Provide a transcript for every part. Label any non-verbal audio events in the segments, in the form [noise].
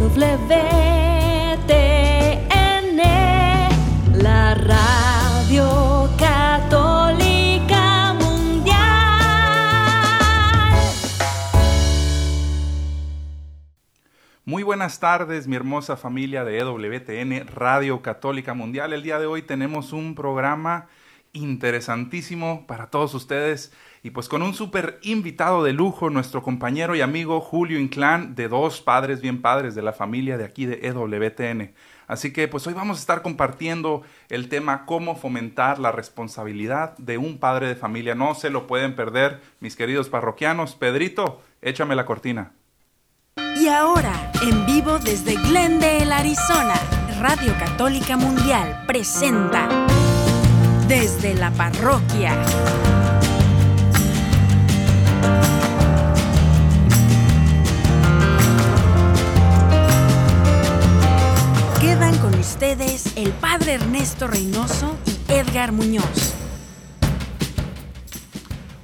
WTN, la radio católica mundial. Muy buenas tardes, mi hermosa familia de EWTN Radio Católica Mundial. El día de hoy tenemos un programa interesantísimo para todos ustedes y pues con un súper invitado de lujo, nuestro compañero y amigo Julio Inclán, de dos padres bien padres de la familia de aquí de EWTN. Así que pues hoy vamos a estar compartiendo el tema cómo fomentar la responsabilidad de un padre de familia. No se lo pueden perder, mis queridos parroquianos. Pedrito, échame la cortina. Y ahora, en vivo desde Glendale, Arizona, Radio Católica Mundial presenta Desde la Parroquia. Ustedes el Padre Ernesto Reynoso y Edgar Muñoz.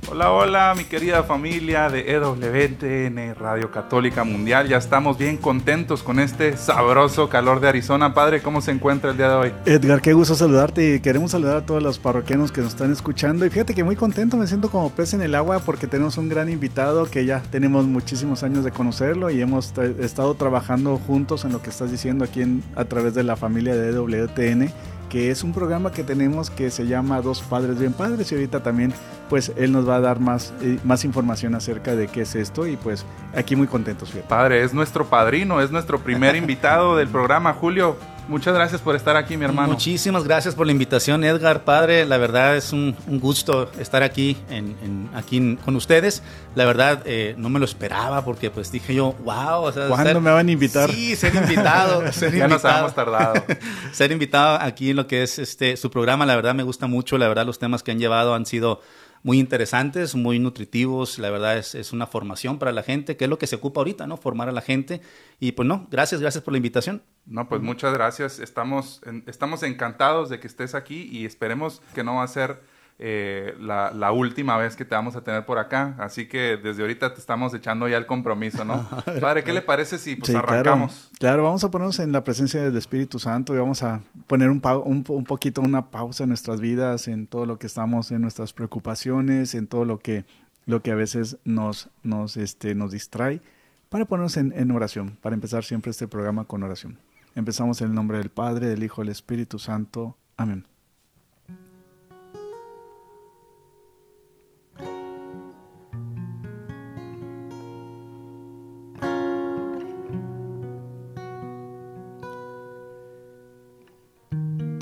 Hola, hola, mi querida familia de EWTN Radio Católica Mundial. Ya estamos bien contentos con este sabroso calor de Arizona. Padre, ¿cómo se encuentra el día de hoy? Edgar, qué gusto saludarte y queremos saludar a todos los parroquianos que nos están escuchando. Y fíjate que muy contento, me siento como pez en el agua porque tenemos un gran invitado que ya tenemos muchísimos años de conocerlo y hemos estado trabajando juntos en lo que estás diciendo aquí en- a través de la familia de EWTN que es un programa que tenemos que se llama Dos Padres Bien Padres y ahorita también pues él nos va a dar más, eh, más información acerca de qué es esto y pues aquí muy contentos. fíjate. Padre, es nuestro padrino, es nuestro primer [laughs] invitado del programa. Julio, muchas gracias por estar aquí, mi hermano. Muchísimas gracias por la invitación, Edgar, padre. La verdad es un, un gusto estar aquí, en, en- aquí en- con ustedes. La verdad eh, no me lo esperaba porque pues dije yo, wow. O sea, ¿Cuándo me van a invitar? Sí, ser invitado. [laughs] ser Ya nos habíamos tardado. [laughs] ser invitado aquí en lo que es este su programa, la verdad me gusta mucho. La verdad los temas que han llevado han sido muy interesantes, muy nutritivos. La verdad es, es una formación para la gente, que es lo que se ocupa ahorita, ¿no? Formar a la gente. Y pues no, gracias, gracias por la invitación. No, pues muchas gracias. Estamos, estamos encantados de que estés aquí y esperemos que no va a ser eh, la, la última vez que te vamos a tener por acá. Así que desde ahorita te estamos echando ya el compromiso, ¿no? [laughs] Padre, ¿qué le parece si pues Sí, arrancamos? Claro, claro, vamos a ponernos en la presencia del Espíritu Santo y vamos a poner un, un, un poquito una pausa en nuestras vidas, en todo lo que estamos, en nuestras preocupaciones, en todo lo que, lo que a veces nos, nos, este, nos distrae, para ponernos en, en oración, para empezar siempre este programa con oración. Empezamos en el nombre del Padre, del Hijo, del Espíritu Santo. Amén.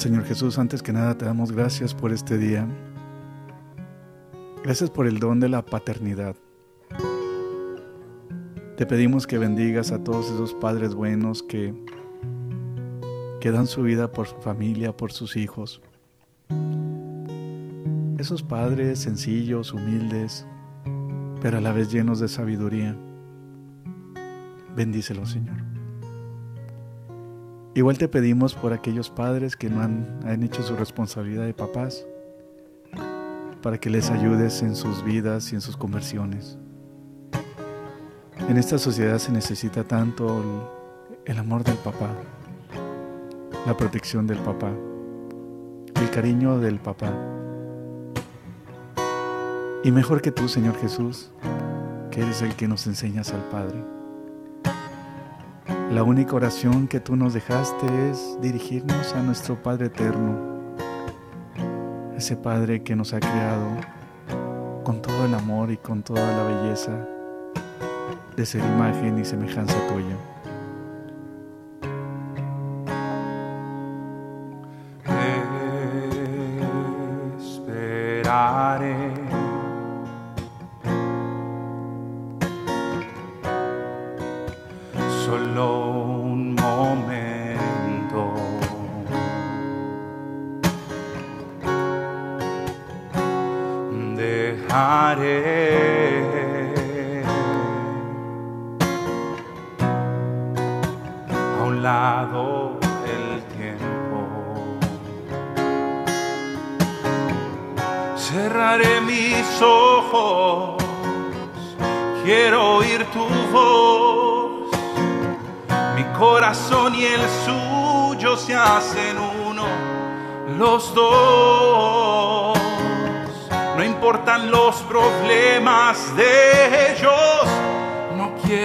Señor Jesús, antes que nada te damos gracias por este día. Gracias por el don de la paternidad. Te pedimos que bendigas a todos esos padres buenos que, que dan su vida por su familia, por sus hijos. Esos padres sencillos, humildes, pero a la vez llenos de sabiduría. Bendícelos, Señor. Igual te pedimos por aquellos padres que no han, han hecho su responsabilidad de papás, para que les ayudes en sus vidas y en sus conversiones. En esta sociedad se necesita tanto el, amor del papá, la protección del papá, el cariño del papá. Y mejor que tú, Señor Jesús, que eres el que nos enseñas al Padre. La única oración que tú nos dejaste es dirigirnos a nuestro Padre eterno, ese Padre que nos ha creado con todo el amor y con toda la belleza de ser imagen y semejanza tuya.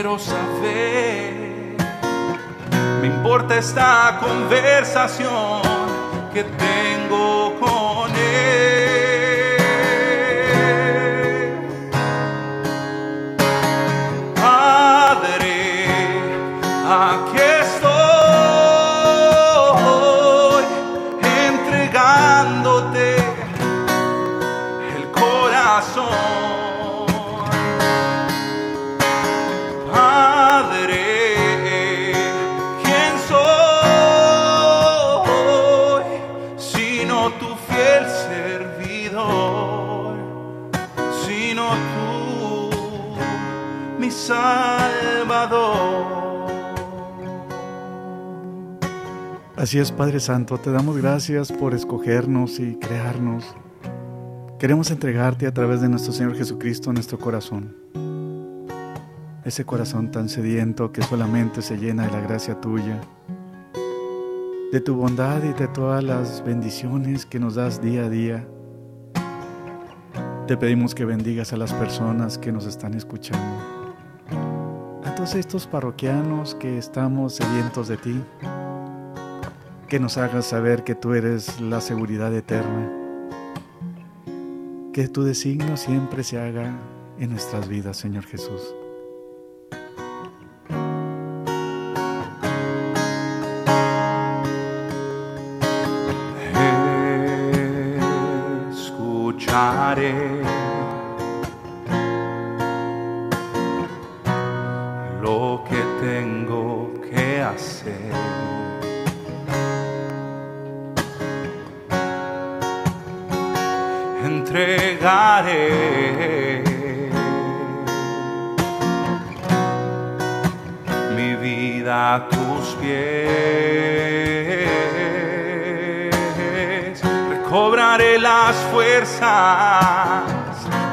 Quiero saber. Me importa esta conversación que tengo con Así es, Padre Santo, te damos gracias por escogernos y crearnos. Queremos entregarte a través de nuestro Señor Jesucristo nuestro corazón. Ese corazón tan sediento que solamente se llena de la gracia tuya, de tu bondad y de todas las bendiciones que nos das día a día. Te pedimos que bendigas a las personas que nos están escuchando. A todos estos parroquianos que estamos sedientos de ti que nos hagas saber que tú eres la seguridad eterna, que tu designio siempre se haga en nuestras vidas, Señor Jesús. escucharé lo que tengo que hacer. Entregaré mi vida a tus pies. Recobraré las fuerzas,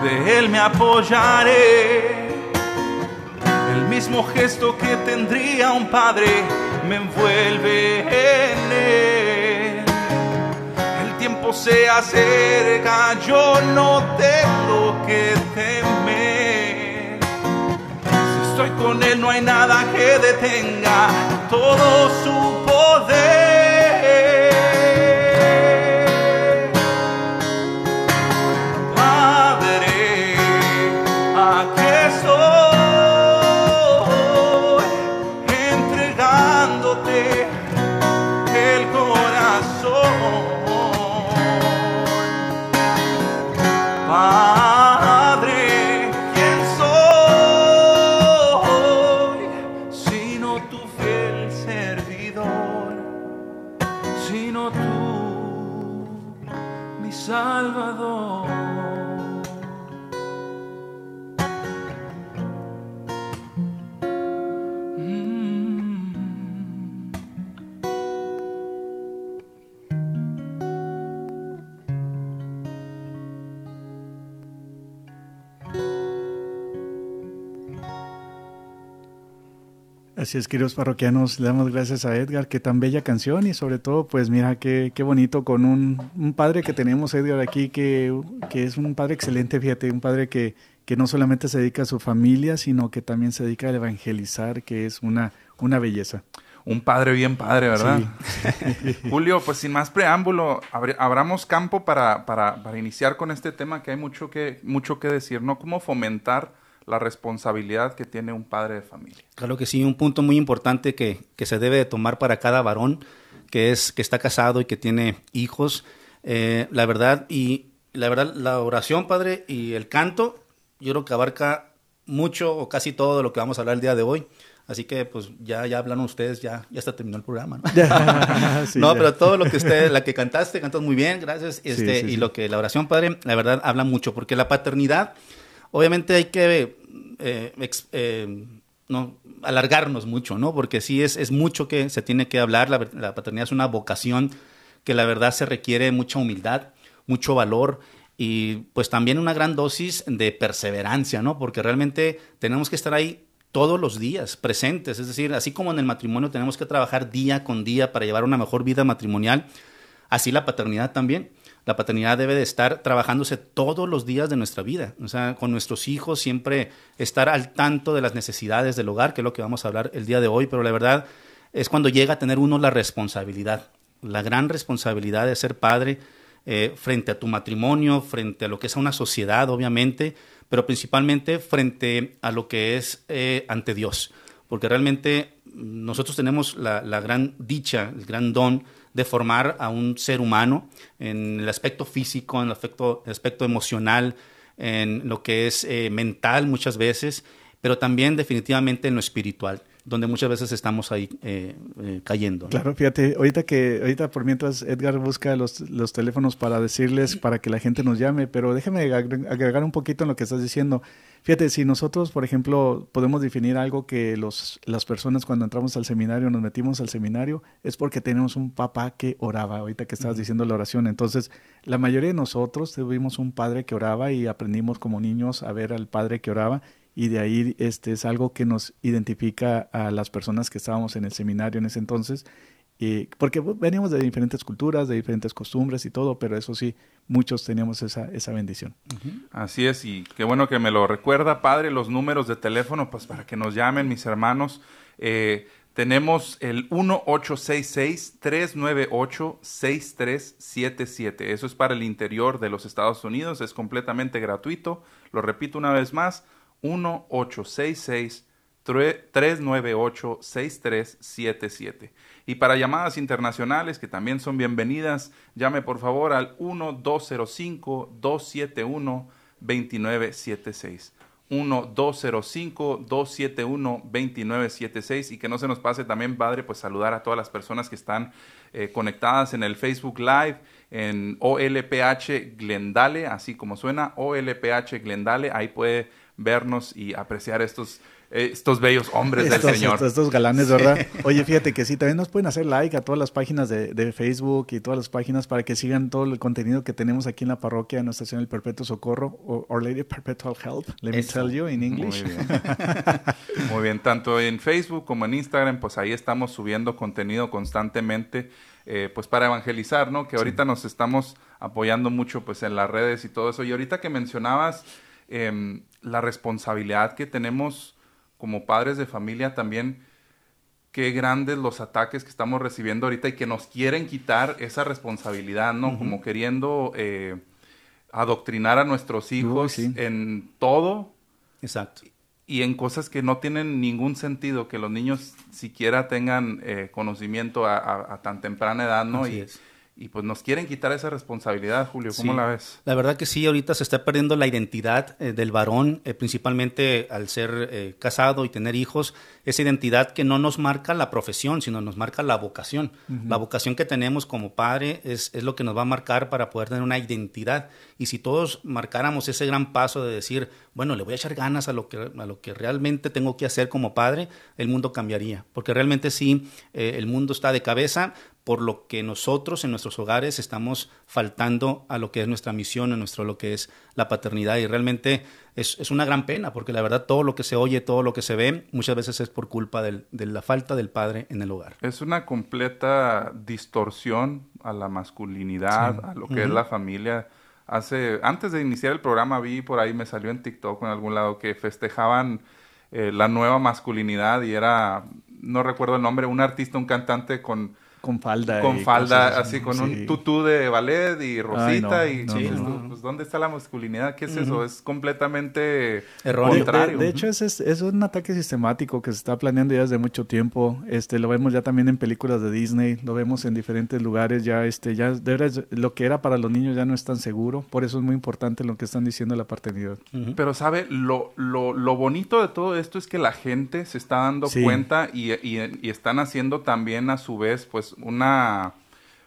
de Él me apoyaré. El mismo gesto que tendría un padre me envuelve en Él. Se acerca, yo no tengo que temer. Si estoy con Él no hay nada que detenga todo su poder. Así es, queridos parroquianos, le damos gracias a Edgar, que tan bella canción y sobre todo, pues mira, qué, qué bonito con un, un padre que tenemos, Edgar, aquí, que, que es un padre excelente, fíjate, un padre que, que no solamente se dedica a su familia, sino que también se dedica a evangelizar, que es una, una belleza. Un padre bien padre, ¿verdad? [laughs] Julio, pues sin más preámbulo, abramos campo para, para, para iniciar con este tema que hay mucho que, mucho que decir, ¿no? Cómo fomentar la responsabilidad que tiene un padre de familia. Claro que sí, un punto muy importante que, que se debe de tomar para cada varón que es que está casado y que tiene hijos. Eh, la verdad y la verdad la oración, padre, y el canto, yo creo que abarca mucho o casi todo de lo que vamos a hablar el día de hoy. Así que pues ya ya hablaron ustedes, ya ya hasta terminó el programa, ¿no? [laughs] Sí, [laughs] no, ya. pero todo lo que usted, la que cantaste, cantas muy bien, gracias. Este, sí, y sí. lo que la oración, padre, la verdad habla mucho, porque la paternidad, obviamente hay que eh, eh, no, alargarnos mucho, ¿no? Porque sí es, es mucho que se tiene que hablar, la, la paternidad es una vocación que la verdad se requiere mucha humildad, mucho valor y pues también una gran dosis de perseverancia, ¿no? Porque realmente tenemos que estar ahí todos los días, presentes. Es decir, así como en el matrimonio tenemos que trabajar día con día para llevar una mejor vida matrimonial, así la paternidad también. La paternidad debe de estar trabajándose todos los días de nuestra vida. O sea, con nuestros hijos siempre estar al tanto de las necesidades del hogar, que es lo que vamos a hablar el día de hoy, pero la verdad es cuando llega a tener uno la responsabilidad, la gran responsabilidad de ser padre eh, frente a tu matrimonio, frente a lo que es una sociedad, obviamente, pero principalmente frente a lo que es eh, ante Dios. Porque realmente nosotros tenemos la gran dicha, el gran don de formar a un ser humano en el aspecto físico, en el aspecto, el aspecto emocional, en lo que es eh, mental muchas veces, pero también definitivamente en lo espiritual donde muchas veces estamos ahí eh, eh, cayendo. Claro, fíjate, ahorita que, ahorita por mientras Edgar busca los, los, teléfonos para decirles, para que la gente nos llame, pero déjame agregar un poquito en lo que estás diciendo. Fíjate, si nosotros, por ejemplo, podemos definir algo que los, las personas cuando entramos al seminario, nos metimos al seminario, es porque tenemos un papá que oraba, ahorita que estabas diciendo la oración. Entonces, la mayoría de nosotros tuvimos un padre que oraba y aprendimos como niños a ver al padre que oraba y de ahí este es algo que nos identifica a las personas que estábamos en el seminario en ese entonces, y porque veníamos de diferentes culturas, de diferentes costumbres y todo, pero eso sí, muchos teníamos esa, esa bendición. Así es, y qué bueno que me lo recuerda, Padre, los números de teléfono, pues para que nos llamen mis hermanos. Eh, tenemos el 1866-398-6377. Eso es para el interior de los Estados Unidos, es completamente gratuito. Lo repito una vez más, 1-866-398-6377. Y para llamadas internacionales, que también son bienvenidas, llame por favor al 1-205-271-2976. 1-205-271-2976 y que no se nos pase también, padre, pues saludar a todas las personas que están eh, conectadas en el Facebook Live, en OLPH Glendale, así como suena, OLPH Glendale, ahí puede vernos y apreciar estos, estos bellos hombres del Señor. Estos, galanes, ¿verdad? [laughs] Oye, fíjate que sí, también nos pueden hacer like a todas las páginas de, de, Facebook y todas las páginas para que sigan todo el contenido que tenemos aquí en la parroquia, en nuestra estación El Perpetuo Socorro, o Our Lady Perpetual Help, let me tell you in English. Muy bien. [laughs] Muy bien, tanto en Facebook como en Instagram, pues ahí estamos subiendo contenido constantemente. Eh, pues para evangelizar, ¿no? Que ahorita nos estamos apoyando mucho pues en las redes y todo eso. Y ahorita que mencionabas eh, la responsabilidad que tenemos como padres de familia también, qué grandes los ataques que estamos recibiendo ahorita y que nos quieren quitar esa responsabilidad, ¿no? Como queriendo eh, adoctrinar a nuestros hijos en todo. Exacto. Y en cosas que no tienen ningún sentido, que los niños siquiera tengan eh, conocimiento a, tan temprana edad, ¿no? Así y, es y pues nos quieren quitar esa responsabilidad, Julio. ¿Cómo Sí. la ves? La verdad que sí, ahorita se está perdiendo la identidad eh, del varón, eh, principalmente al ser eh, casado y tener hijos, esa identidad que no nos marca la profesión, sino nos marca la vocación. La vocación que tenemos como padre es, es lo que nos va a marcar para poder tener una identidad. Y si todos marcáramos ese gran paso de decir, bueno, le voy a echar ganas a lo que, a lo que realmente tengo que hacer como padre, el mundo cambiaría. Porque realmente sí, el mundo está de cabeza, por lo que nosotros en nuestros hogares estamos faltando a lo que es nuestra misión, a nuestro lo que es la paternidad. Y realmente es, es una gran pena, porque la verdad todo lo que se oye, todo lo que se ve, muchas veces es por culpa del- de la falta del padre en el hogar. Es una completa distorsión a la masculinidad, a lo que es la familia. Hace, antes de iniciar el programa vi por ahí, me salió en TikTok en algún lado que festejaban eh, la nueva masculinidad y era, no recuerdo el nombre, un artista, un cantante con, Con falda. con y falda, cosas así con sí. un tutú de ballet y rosita no, y no, no, no. pues ¿dónde está la masculinidad? ¿Qué es eso? Es completamente Erróneo. De- contrario. De, de hecho, ese es, es un ataque sistemático que se está planeando ya desde mucho tiempo. Este, lo vemos ya también en películas de Disney, lo vemos en diferentes lugares. Ya, este, ya de veras, lo que era para los niños ya no es tan seguro. Por eso es muy importante lo que están diciendo de la paternidad. Pero sabe, lo, lo, lo bonito de todo esto es que la gente se está dando Sí. cuenta y, y- y están haciendo también a su vez pues una...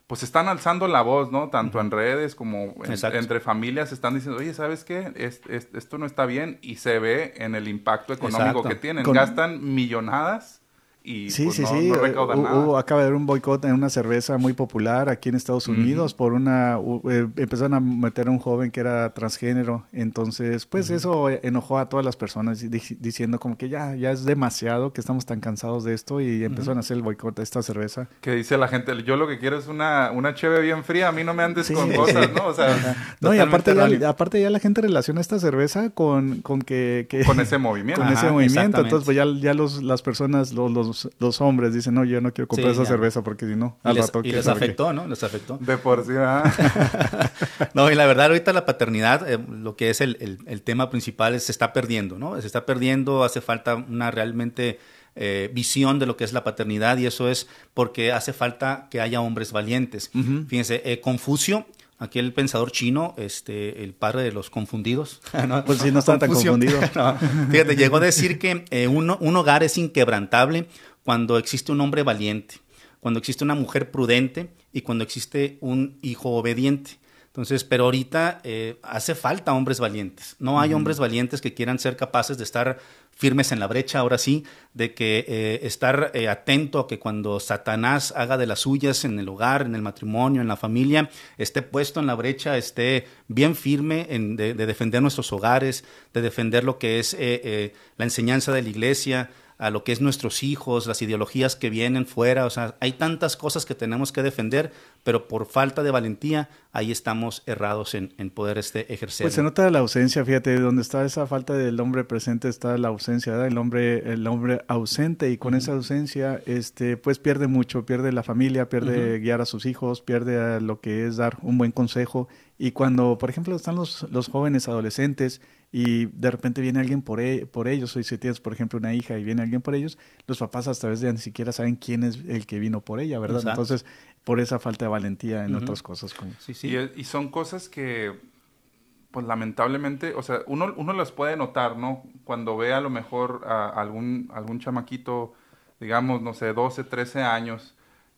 Pues están alzando la voz, ¿no? Tanto en redes como en- entre familias están diciendo, oye, ¿sabes qué? Es- es- esto no está bien y se ve en el impacto económico Exacto. que tienen. Con- Gastan millonadas y Sí, pues, sí, no, sí. no eh, nada. acaba de haber un boicot en una cerveza muy popular aquí en Estados Unidos por una... eh, empezaron a meter a un joven que era transgénero. Entonces, pues eso enojó a todas las personas di- diciendo como que ya, ya es demasiado, que estamos tan cansados de esto y empezaron a hacer el boicot de esta cerveza. Que dice la gente, yo lo que quiero es una, una cheve bien fría, a mí no me andes Sí. con cosas, ¿no? O sea, [laughs] No, y aparte ya, aparte ya la gente relaciona esta cerveza con, con que, que- con ese movimiento. [laughs] con ese movimiento. Entonces, pues ya, ya los, las personas, los, los, los hombres dicen, no, yo no quiero comprar Sí, esa ya. cerveza porque si no, Y al les, rato... y les sabe qué". afectó, ¿no? Les afectó. De por sí. [laughs] No, y la verdad, ahorita la paternidad, eh, lo que es el, el- el tema principal, es, se está perdiendo, ¿no? Se está perdiendo, hace falta una realmente eh, visión de lo que es la paternidad y eso es porque hace falta que haya hombres valientes. Fíjense, eh, Confucio, aquel pensador chino, este, el padre de los confundidos. [laughs] ¿no? Pues [laughs] sí, no estaba tan Confucio. confundido. [laughs] No, fíjate, llegó a decir que eh, un, un hogar es inquebrantable cuando existe un hombre valiente, cuando existe una mujer prudente y cuando existe un hijo obediente. Entonces, pero ahorita eh, hace falta hombres valientes. No hay hombres valientes que quieran ser capaces de estar firmes en la brecha, ahora sí, de que eh, estar eh, atento a que cuando Satanás haga de las suyas en el hogar, en el matrimonio, en la familia, esté puesto en la brecha, esté bien firme en, de, de defender nuestros hogares, de defender lo que es eh, eh, la enseñanza de la iglesia, a lo que es nuestros hijos, las ideologías que vienen fuera, o sea, hay tantas cosas que tenemos que defender, pero por falta de valentía, ahí estamos errados en, en poder este ejercer. Pues se nota la ausencia, fíjate, donde está esa falta del hombre presente está la ausencia, ¿verdad? El hombre, el hombre ausente y con esa ausencia, este, pues pierde mucho, pierde la familia, pierde guiar a sus hijos, pierde a lo que es dar un buen consejo. Y cuando, por ejemplo, están los, los jóvenes adolescentes y de repente viene alguien por, e- por ellos, o si tienes, por ejemplo, una hija y viene alguien por ellos, los papás hasta veces ya ni siquiera saben quién es el que vino por ella, ¿verdad? Exacto. Entonces, por esa falta de valentía en Ujú. otras cosas. Como... Sí, sí. Y, es- y son cosas que, pues lamentablemente, o sea, uno, uno las puede notar, ¿no? Cuando ve a lo mejor a algún, algún chamaquito, digamos, no sé, 12, 13 años,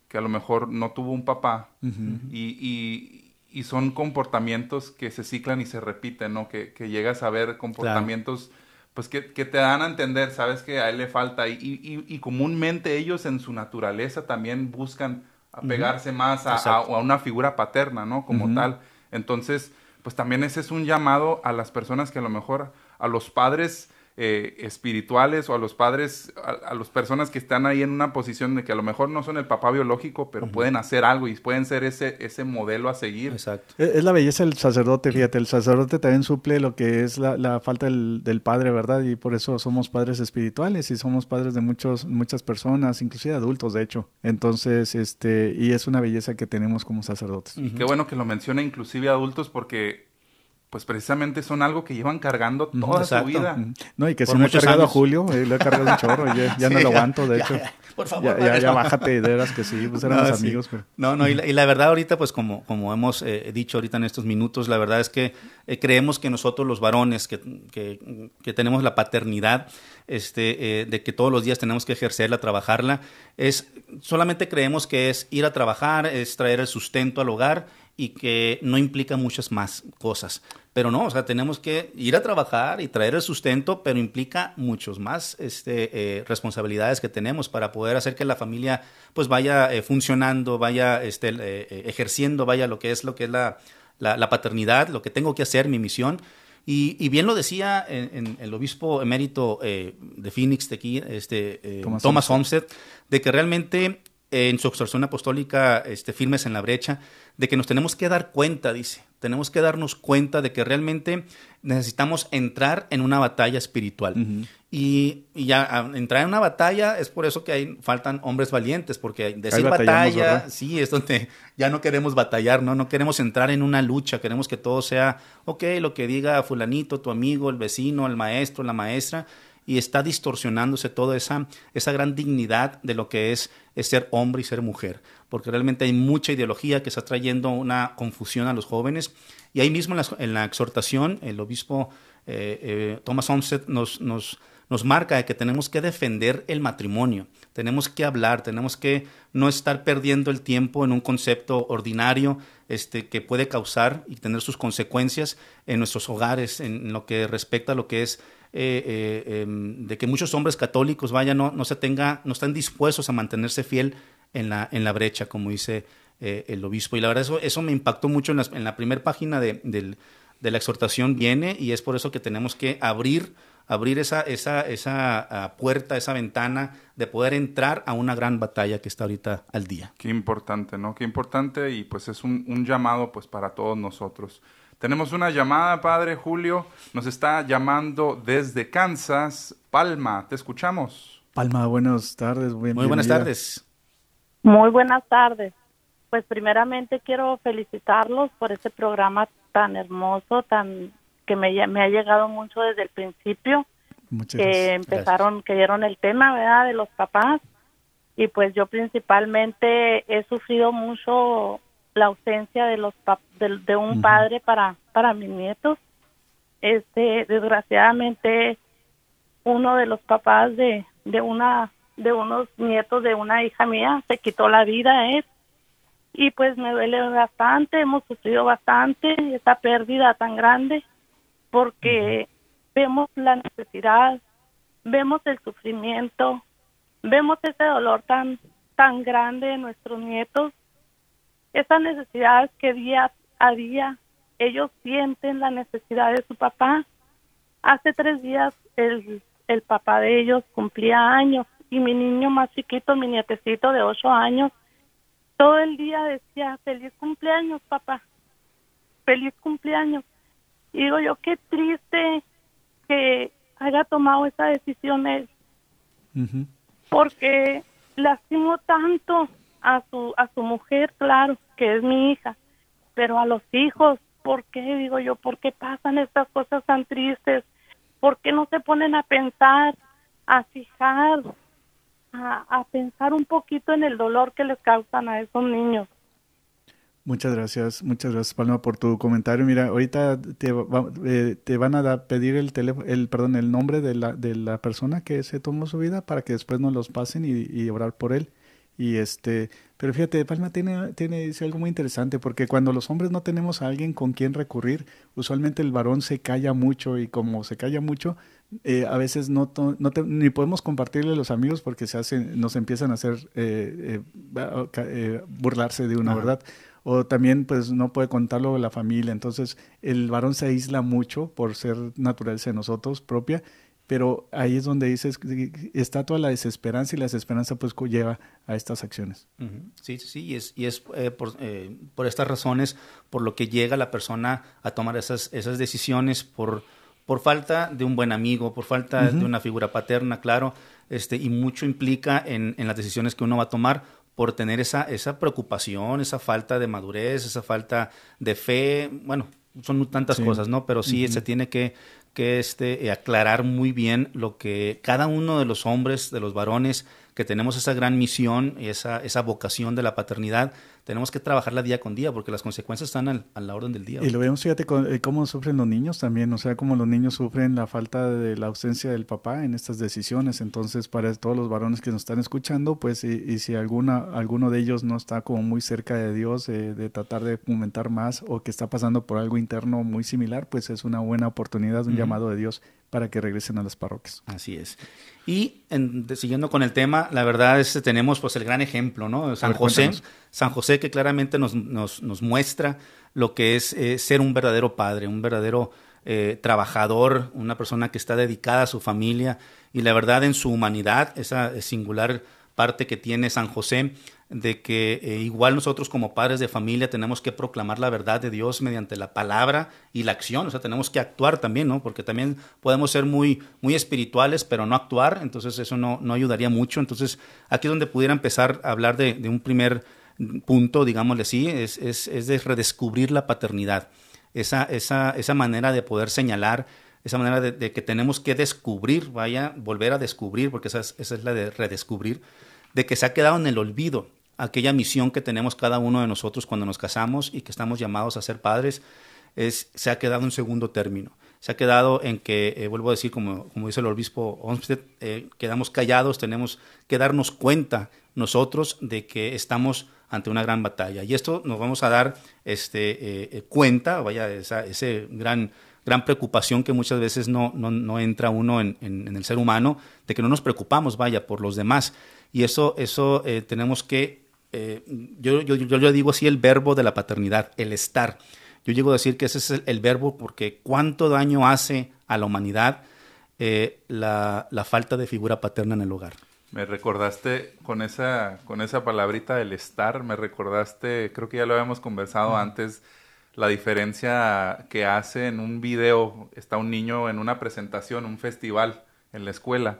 que a lo mejor no tuvo un papá, y, y, y son comportamientos que se ciclan y se repiten, ¿no? Que, que llegas a ver comportamientos, pues que, que te dan a entender, sabes que a él le falta, y, y, y comúnmente ellos en su naturaleza también buscan apegarse más a, a, a una figura paterna, ¿no? Como tal. Entonces, pues también ese es un llamado a las personas que a lo mejor, a los padres eh, espirituales o a los padres, a, a las personas que están ahí en una posición de que a lo mejor no son el papá biológico, pero pueden hacer algo y pueden ser ese, ese modelo a seguir. Exacto. Es es la belleza del sacerdote, fíjate, el sacerdote también suple lo que es la, la falta del, del padre, ¿verdad? Y por eso somos padres espirituales y somos padres de muchos, muchas personas, inclusive adultos, de hecho. Entonces, este, y es una belleza que tenemos como sacerdotes. Y qué bueno que lo menciona inclusive adultos porque pues precisamente son algo que llevan cargando toda exacto. su vida. No, y que si me he cargado a. Julio, eh, lo he cargado un chorro, ya, ya no [laughs] Sí, lo aguanto, de ya, hecho. ya, por favor, Ya, ya, bájate, de veras que sí, pues éramos [laughs] No, sí. amigos, pero... No, no, y la, y la verdad ahorita, pues como, como hemos eh, dicho ahorita en estos minutos, la verdad es que eh, creemos que nosotros los varones, que, que- que tenemos la paternidad, este, eh, de que todos los días tenemos que ejercerla, trabajarla, es solamente creemos que es ir a trabajar, es traer el sustento al hogar y que no implica muchas más cosas. Pero no, o sea, tenemos que ir a trabajar y traer el sustento, pero implica muchos más este, eh, responsabilidades que tenemos para poder hacer que la familia pues vaya eh, funcionando, vaya este, eh, eh, ejerciendo, vaya lo que es lo que es la, la, la paternidad, lo que tengo que hacer, mi misión. Y, y bien lo decía en, en el obispo emérito eh, de Phoenix, de aquí, este, eh, Thomas Thomas, Olmsted, de que realmente eh, en su exhortación apostólica, este, firmes en la brecha, de que nos tenemos que dar cuenta, dice, tenemos que darnos cuenta de que realmente necesitamos entrar en una batalla espiritual. y, y ya a- entrar en una batalla es por eso que hay, faltan hombres valientes, porque decir batalla, ¿verdad? sí, es donde [laughs] ya no queremos batallar, ¿no? No queremos entrar en una lucha, queremos que todo sea, ok, lo que diga fulanito, tu amigo, el vecino, el maestro, la maestra, y está distorsionándose toda esa, esa gran dignidad de lo que es, ser hombre y ser mujer, porque realmente hay mucha ideología que está trayendo una confusión a los jóvenes, y ahí mismo en la, exhortación, el obispo eh, eh, Thomas Olmsted nos, nos, nos marca que tenemos que defender el matrimonio, tenemos que hablar, tenemos que no estar perdiendo el tiempo en un concepto ordinario este, que puede causar y tener sus consecuencias en nuestros hogares, en lo que respecta a lo que es eh, eh, em, de que muchos hombres católicos, vaya, no, no se tenga, no están dispuestos a mantenerse fiel en la, en la brecha, como dice el obispo. Y la verdad, eso, eso me impactó mucho en, en la primera página de, de la exhortación viene y es por eso que tenemos que abrir abrir esa, esa, esa ah, puerta, esa ventana de poder entrar a una gran batalla que está ahorita al día. Qué importante, ¿no? Qué importante y pues es un, un llamado pues para todos nosotros. Tenemos una llamada, Padre Julio, nos está llamando desde Kansas. Palma, te escuchamos. Palma, buenas tardes. Muy buenas tardes. Muy buenas tardes. Pues primeramente quiero felicitarlos por este programa tan hermoso, tan que me, me ha llegado mucho desde el principio, que empezaron, que dieron el tema, ¿verdad?, de los papás. Y pues yo principalmente he sufrido mucho la ausencia de los de, un padre para para mis nietos. Este, desgraciadamente uno de los papás de de una de unos nietos de una hija mía se quitó la vida él y pues me duele bastante, hemos sufrido bastante esta pérdida tan grande porque vemos la necesidad, vemos el sufrimiento, vemos ese dolor tan tan grande en nuestros nietos, esas necesidades que día a día ellos sienten la necesidad de su papá. Hace tres días el, el papá de ellos cumplía años y mi niño más chiquito, mi nietecito de ocho años, todo el día decía, feliz cumpleaños, papá, feliz cumpleaños. Y digo yo, qué triste que haya tomado esa decisión él, porque lastimó tanto a su, a su mujer, claro, que es mi hija, pero a los hijos, ¿por qué? Digo yo, ¿por qué pasan estas cosas tan tristes? ¿Por qué no se ponen a pensar, a fijar, a, a pensar un poquito en el dolor que les causan a esos niños? Muchas gracias, muchas gracias Palma por tu comentario. Mira, ahorita te, eh, te van a pedir el teléfono, el perdón, el nombre de la, de la persona que se tomó su vida para que después nos los pasen y, y orar por él. Y este, pero fíjate, Palma tiene, tiene dice algo muy interesante, porque cuando los hombres no tenemos a alguien con quien recurrir, usualmente el varón se calla mucho y como se calla mucho, eh, a veces no, no ni podemos compartirle a los amigos porque se hacen, nos empiezan a hacer eh, eh, burlarse de una, ¿verdad? o también pues no puede contarlo la familia. Entonces el varón se aísla mucho por ser naturaleza de nosotros propia, pero ahí es donde dices, está toda la desesperanza y la desesperanza pues lleva a estas acciones. Sí, sí, y es, y es eh, por, eh, por, estas razones por lo que llega la persona a tomar esas, esas decisiones por, por falta de un buen amigo, por falta de una figura paterna, claro, este, y mucho implica en, en las decisiones que uno va a tomar por tener esa, esa preocupación, esa falta de madurez, esa falta de fe, bueno, son tantas cosas, ¿no? Pero sí se tiene que, que este, aclarar muy bien lo que cada uno de los hombres, de los varones, que tenemos esa gran misión y esa, esa vocación de la paternidad, tenemos que trabajarla día con día porque las consecuencias están al, a la orden del día. Y lo vemos, fíjate, eh, cómo sufren los niños también, o sea, cómo los niños sufren la falta de la ausencia del papá en estas decisiones. Entonces, para todos los varones que nos están escuchando, pues, y, si alguna, alguno de ellos no está como muy cerca de Dios, eh, de tratar de fomentar más o que está pasando por algo interno muy similar, pues es una buena oportunidad, un llamado de Dios para que regresen a las parroquias. Así es. Y siguiendo con el tema, la verdad es que tenemos pues el gran ejemplo, ¿no? San José, San José que claramente nos, nos, nos muestra lo que es eh, ser un verdadero padre, un verdadero eh, trabajador, una persona que está dedicada a su familia y la verdad en su humanidad, esa singular parte que tiene San José, de que eh, igual nosotros como padres de familia tenemos que proclamar la verdad de Dios mediante la palabra y la acción, o sea, tenemos que actuar también, ¿no? Porque también podemos ser muy, muy espirituales, pero no actuar, entonces eso no, no ayudaría mucho. Entonces, aquí es donde pudiera empezar a hablar de, un primer punto, digámosle así, es, es, es, de redescubrir la paternidad, esa, esa, esa manera de poder señalar esa manera de, que tenemos que descubrir, vaya, volver a descubrir, porque esa esa es la de redescubrir, de que se ha quedado en el olvido aquella misión que tenemos cada uno de nosotros cuando nos casamos y que estamos llamados a ser padres, es, se ha quedado en segundo término. Se ha quedado en que, eh, vuelvo a decir, como, como dice el obispo Olmsted, eh, quedamos callados, tenemos que darnos cuenta nosotros de que estamos ante una gran batalla. Y esto nos vamos a dar este, eh, cuenta, vaya, esa, ese gran gran preocupación que muchas veces no, no, entra uno en, el ser humano, de que no nos preocupamos, vaya, por los demás. Y eso, eso tenemos que, eh, yo, yo, yo, digo así el verbo de la paternidad, el estar. Yo llego a decir que ese es el, verbo porque cuánto daño hace a la humanidad eh, la, la falta de figura paterna en el hogar. Me recordaste con esa, con esa palabrita del estar, me recordaste, creo que ya lo habíamos conversado antes, la diferencia que hace en un video, está un niño en una presentación, un festival en la escuela,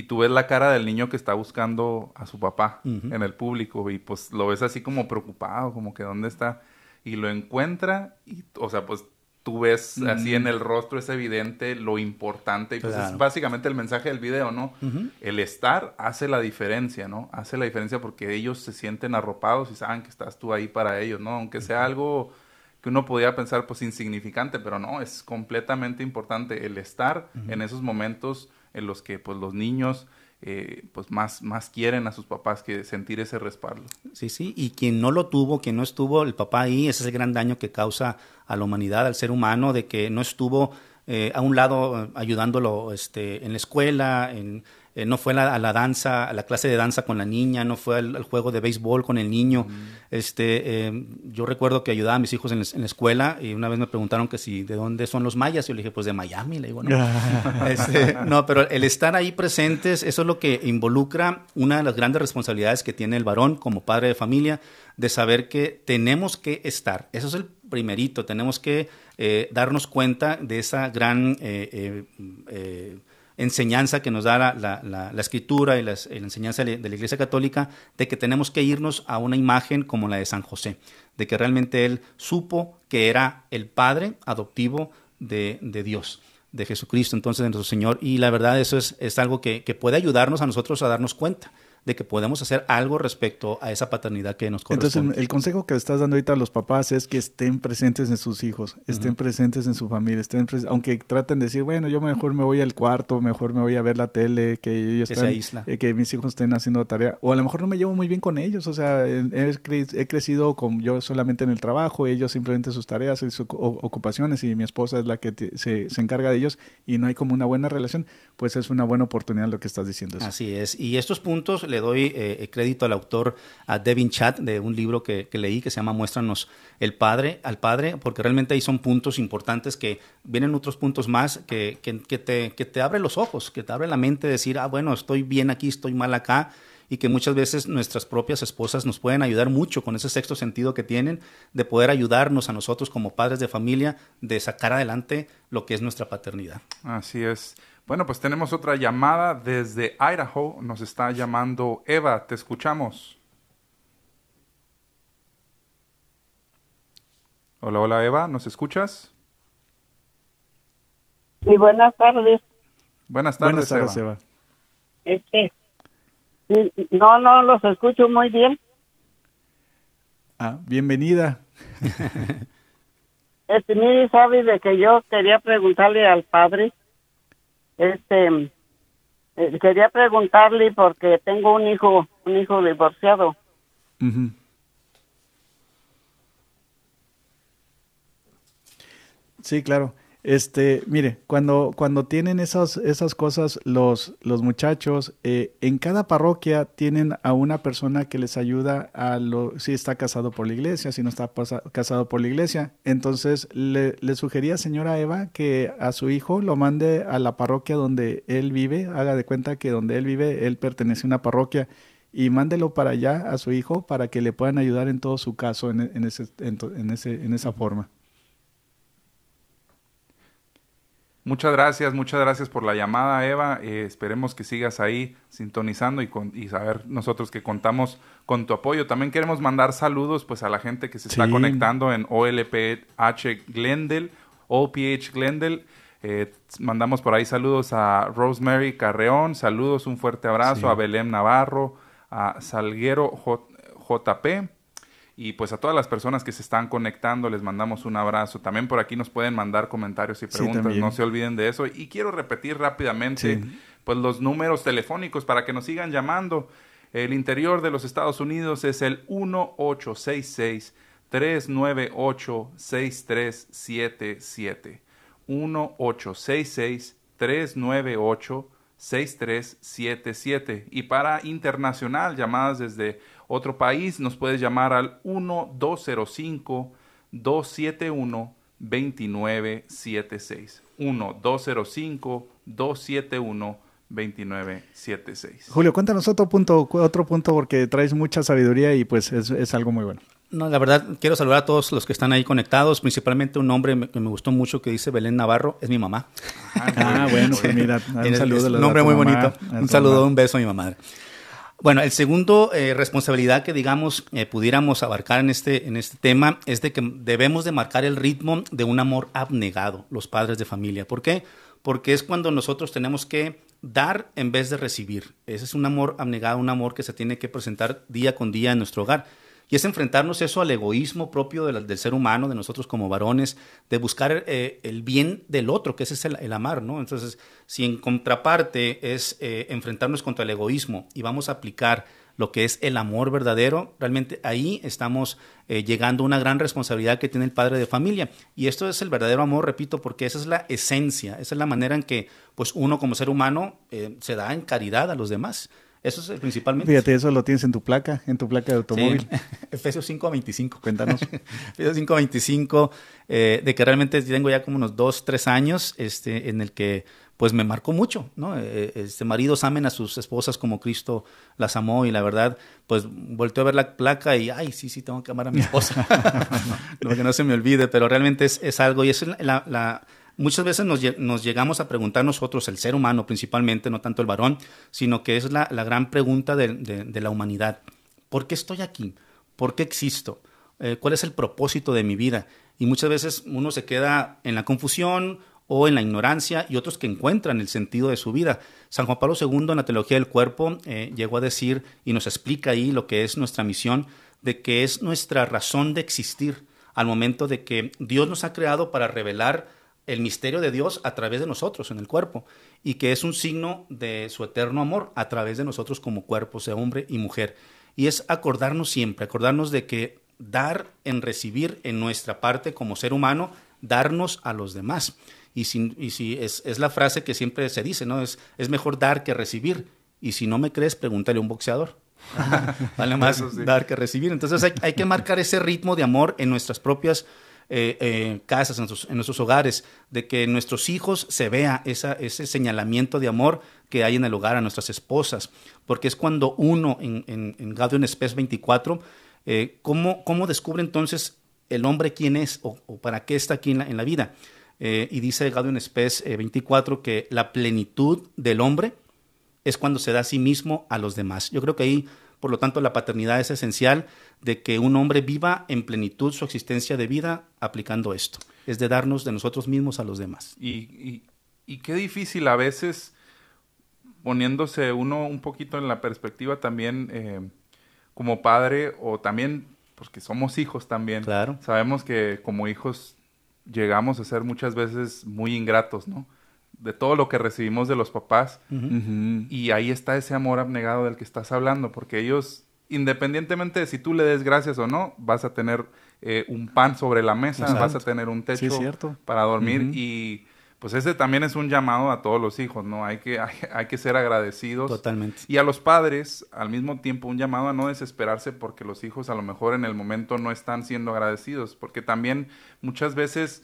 y tú ves la cara del niño que está buscando a su papá en el público, y pues lo ves así como preocupado, como que dónde está, y lo encuentra, y o sea, pues tú ves así en el rostro, es evidente lo importante. Y pues es básicamente el mensaje del video, ¿no? El estar hace la diferencia, ¿no? Hace la diferencia porque ellos se sienten arropados y saben que estás tú ahí para ellos, ¿no? Aunque sea algo que uno podría pensar pues insignificante, pero no, es completamente importante el estar en esos momentos en los que pues los niños eh, pues más, más quieren a sus papás que sentir ese respaldo. Sí, sí, y quien no lo tuvo, quien no estuvo el papá ahí, ese es el gran daño que causa a la humanidad, al ser humano, de que no estuvo eh, a un lado eh, ayudándolo este, en la escuela, en, eh, no fue a la danza, a la clase de danza con la niña, no fue al, juego de béisbol con el niño. Este, eh, yo recuerdo que ayudaba a mis hijos en, la escuela y una vez me preguntaron que si de dónde son los mayas. Yo le dije, pues de Miami. Le digo, no. [laughs] Este, no, pero el estar ahí presentes, eso es lo que involucra una de las grandes responsabilidades que tiene el varón como padre de familia, de saber que tenemos que estar. Eso es el primerito, tenemos que eh, darnos cuenta de esa gran enseñanza que nos da la, escritura y la, enseñanza de la Iglesia Católica de que tenemos que irnos a una imagen como la de San José, de que realmente él supo que era el padre adoptivo de, Dios de Jesucristo, entonces de nuestro Señor. Y la verdad, eso es, es algo que, que, puede ayudarnos a nosotros a darnos cuenta de que podemos hacer algo respecto a esa paternidad que nos corresponde. Entonces, el consejo que estás dando ahorita a los papás es que estén presentes en sus hijos, estén presentes en su familia, estén aunque traten de decir, bueno, yo mejor me voy al cuarto, mejor me voy a ver la tele, que ellos estén, eh, que mis hijos estén haciendo tarea, o a lo mejor no me llevo muy bien con ellos, o sea, he, crecido con yo solamente en el trabajo, ellos simplemente sus tareas y sus ocupaciones y mi esposa es la que se, se, encarga de ellos y no hay como una buena relación, pues es una buena oportunidad lo que estás diciendo. Así es, y estos puntos le doy eh, crédito al autor, a Devin Chat, de un libro que, leí que se llama Muéstranos el Padre, al Padre, porque realmente ahí son puntos importantes que vienen otros puntos más que, que, te, que te abre los ojos, que te abre la mente, decir, ah, bueno, estoy bien aquí, estoy mal acá y que muchas veces nuestras propias esposas nos pueden ayudar mucho con ese sexto sentido que tienen de poder ayudarnos a nosotros como padres de familia de sacar adelante lo que es nuestra paternidad. Así es. Bueno, pues tenemos otra llamada desde Idaho. Nos está llamando Eva. Te escuchamos. Hola, hola Eva. ¿Nos escuchas? Sí, buenas tardes. Buenas tardes, Eva. Este, no, no los escucho muy bien. Ah, bienvenida. [laughs] este, mire, sabe de que yo quería preguntarle al padre este, eh, quería preguntarle porque tengo un hijo, un hijo divorciado. Sí, claro. Este, mire, cuando, cuando tienen esas, esas cosas los, los muchachos, eh, en cada parroquia tienen a una persona que les ayuda a lo, si está casado por la iglesia, si no está casado por la iglesia. Entonces, le, le sugería, señora Eva, que a su hijo lo mande a la parroquia donde él vive, haga de cuenta que donde él vive, él pertenece a una parroquia y mándelo para allá a su hijo para que le puedan ayudar en todo su caso en, en, ese, en, ese, en esa forma. Muchas gracias, muchas gracias por la llamada, Eva. Eh, esperemos que sigas ahí sintonizando y, con, y saber nosotros que contamos con tu apoyo. También queremos mandar saludos pues a la gente que se está conectando en OLPH Glendale, OPH Glendale. Eh, mandamos por ahí saludos a Rosemary Carreón, saludos, un fuerte abrazo a Belém Navarro, a Salguero JP y pues a todas las personas que se están conectando les mandamos un abrazo. También por aquí nos pueden mandar comentarios y preguntas, no se olviden de eso. Y quiero repetir rápidamente pues los números telefónicos para que nos sigan llamando. El interior de los Estados Unidos es el 1866 398 6377. 1-866-398-6377. Y para internacional, llamadas desde otro país, nos puedes llamar al 1-205-271-2976. 1-205-271-2976. Julio, cuéntanos otro punto, otro punto porque traes mucha sabiduría y pues es, es algo muy bueno. No, la verdad, quiero saludar a todos los que están ahí conectados, principalmente un nombre que me gustó mucho que dice Belén Navarro, es mi mamá. Ah, bueno, pues mira, un saludo. un nombre muy bonito. Un saludo, un beso a mi mamá. Bueno, el segundo eh, responsabilidad que digamos eh, pudiéramos abarcar en este, en este tema es de que debemos de marcar el ritmo de un amor abnegado, los padres de familia. ¿Por qué? Porque es cuando nosotros tenemos que dar en vez de recibir. Ese es un amor abnegado, un amor que se tiene que presentar día con día en nuestro hogar. Y es enfrentarnos eso al egoísmo propio del ser humano, de nosotros como varones, de buscar eh, el bien del otro, que ese es el, amar, ¿no? Entonces, si en contraparte es eh, enfrentarnos contra el egoísmo y vamos a aplicar lo que es el amor verdadero, realmente ahí estamos eh, llegando a una gran responsabilidad que tiene el padre de familia. Y esto es el verdadero amor, repito, porque esa es la esencia, esa es la manera en que pues, uno como ser humano se da en caridad a los demás. Eso es principalmente. Fíjate, eso lo tienes en tu placa, en tu placa de automóvil. Sí. Efesios 5.25. Cuéntanos. [laughs] Efesios 5.25, eh, de que realmente tengo ya como unos dos, tres años, este, en el que pues me marcó mucho, ¿no? Eh, este, maridos amen a sus esposas como Cristo las amó y la verdad, pues volteó a ver la placa y, ay, sí, sí, tengo que amar a mi esposa. [laughs] [laughs] no, que no se me olvide, pero realmente es, es algo y es la, la muchas veces nos, llegamos a preguntar nosotros, el ser humano principalmente, no tanto el varón, sino que es la, gran pregunta de, la humanidad. ¿Por qué estoy aquí? ¿Por qué existo? Eh, ¿Cuál es el propósito de mi vida? Y muchas veces uno se queda en la confusión o en la ignorancia y otros que encuentran el sentido de su vida. San Juan Pablo II en la Teología del Cuerpo eh, llegó a decir y nos explica ahí lo que es nuestra misión, de que es nuestra razón de existir al momento de que Dios nos ha creado para revelar el misterio de Dios a través de nosotros en el cuerpo y que es un signo de su eterno amor a través de nosotros como cuerpo, sea hombre y mujer. Y es acordarnos siempre, acordarnos de que dar en recibir en nuestra parte como ser humano, darnos a los demás. Y si, y si es, es, la frase que siempre se dice, ¿no? Es, es mejor dar que recibir. Y si no me crees, pregúntale a un boxeador. [laughs] vale más dar que recibir. Entonces hay, hay que marcar ese ritmo de amor en nuestras propias eh, eh, casas, en nuestros, hogares, de que nuestros hijos se vea ese señalamiento de amor que hay en el hogar a nuestras esposas, porque es cuando uno en, en, en Gaudium Spes 24, eh, ¿cómo, ¿cómo, descubre entonces el hombre quién es o, para qué está aquí en la, en vida? y dice Gaudium Spes 24 que la plenitud del hombre es cuando se da a sí mismo a los demás. Yo creo que ahí por lo tanto, la paternidad es esencial de que un hombre viva en plenitud su existencia de vida aplicando esto. Es de darnos de nosotros mismos a los demás. Y, qué difícil a veces, poniéndose uno un poquito en la perspectiva también eh, como padre o también, porque somos hijos también. Claro. Sabemos que como hijos llegamos a ser muchas veces muy ingratos, ¿no? de todo lo que recibimos de los papás. Y ahí está ese amor abnegado del que estás hablando, porque ellos, independientemente de si tú le des gracias o no, vas a tener eh, un pan sobre la mesa, vas a tener un techo para dormir y pues ese también es un llamado a todos los hijos, ¿no? Hay que, [laughs] hay, que ser agradecidos. Totalmente. Y a los padres, al mismo tiempo, un llamado a no desesperarse porque los hijos a lo mejor en el momento no están siendo agradecidos, porque también muchas veces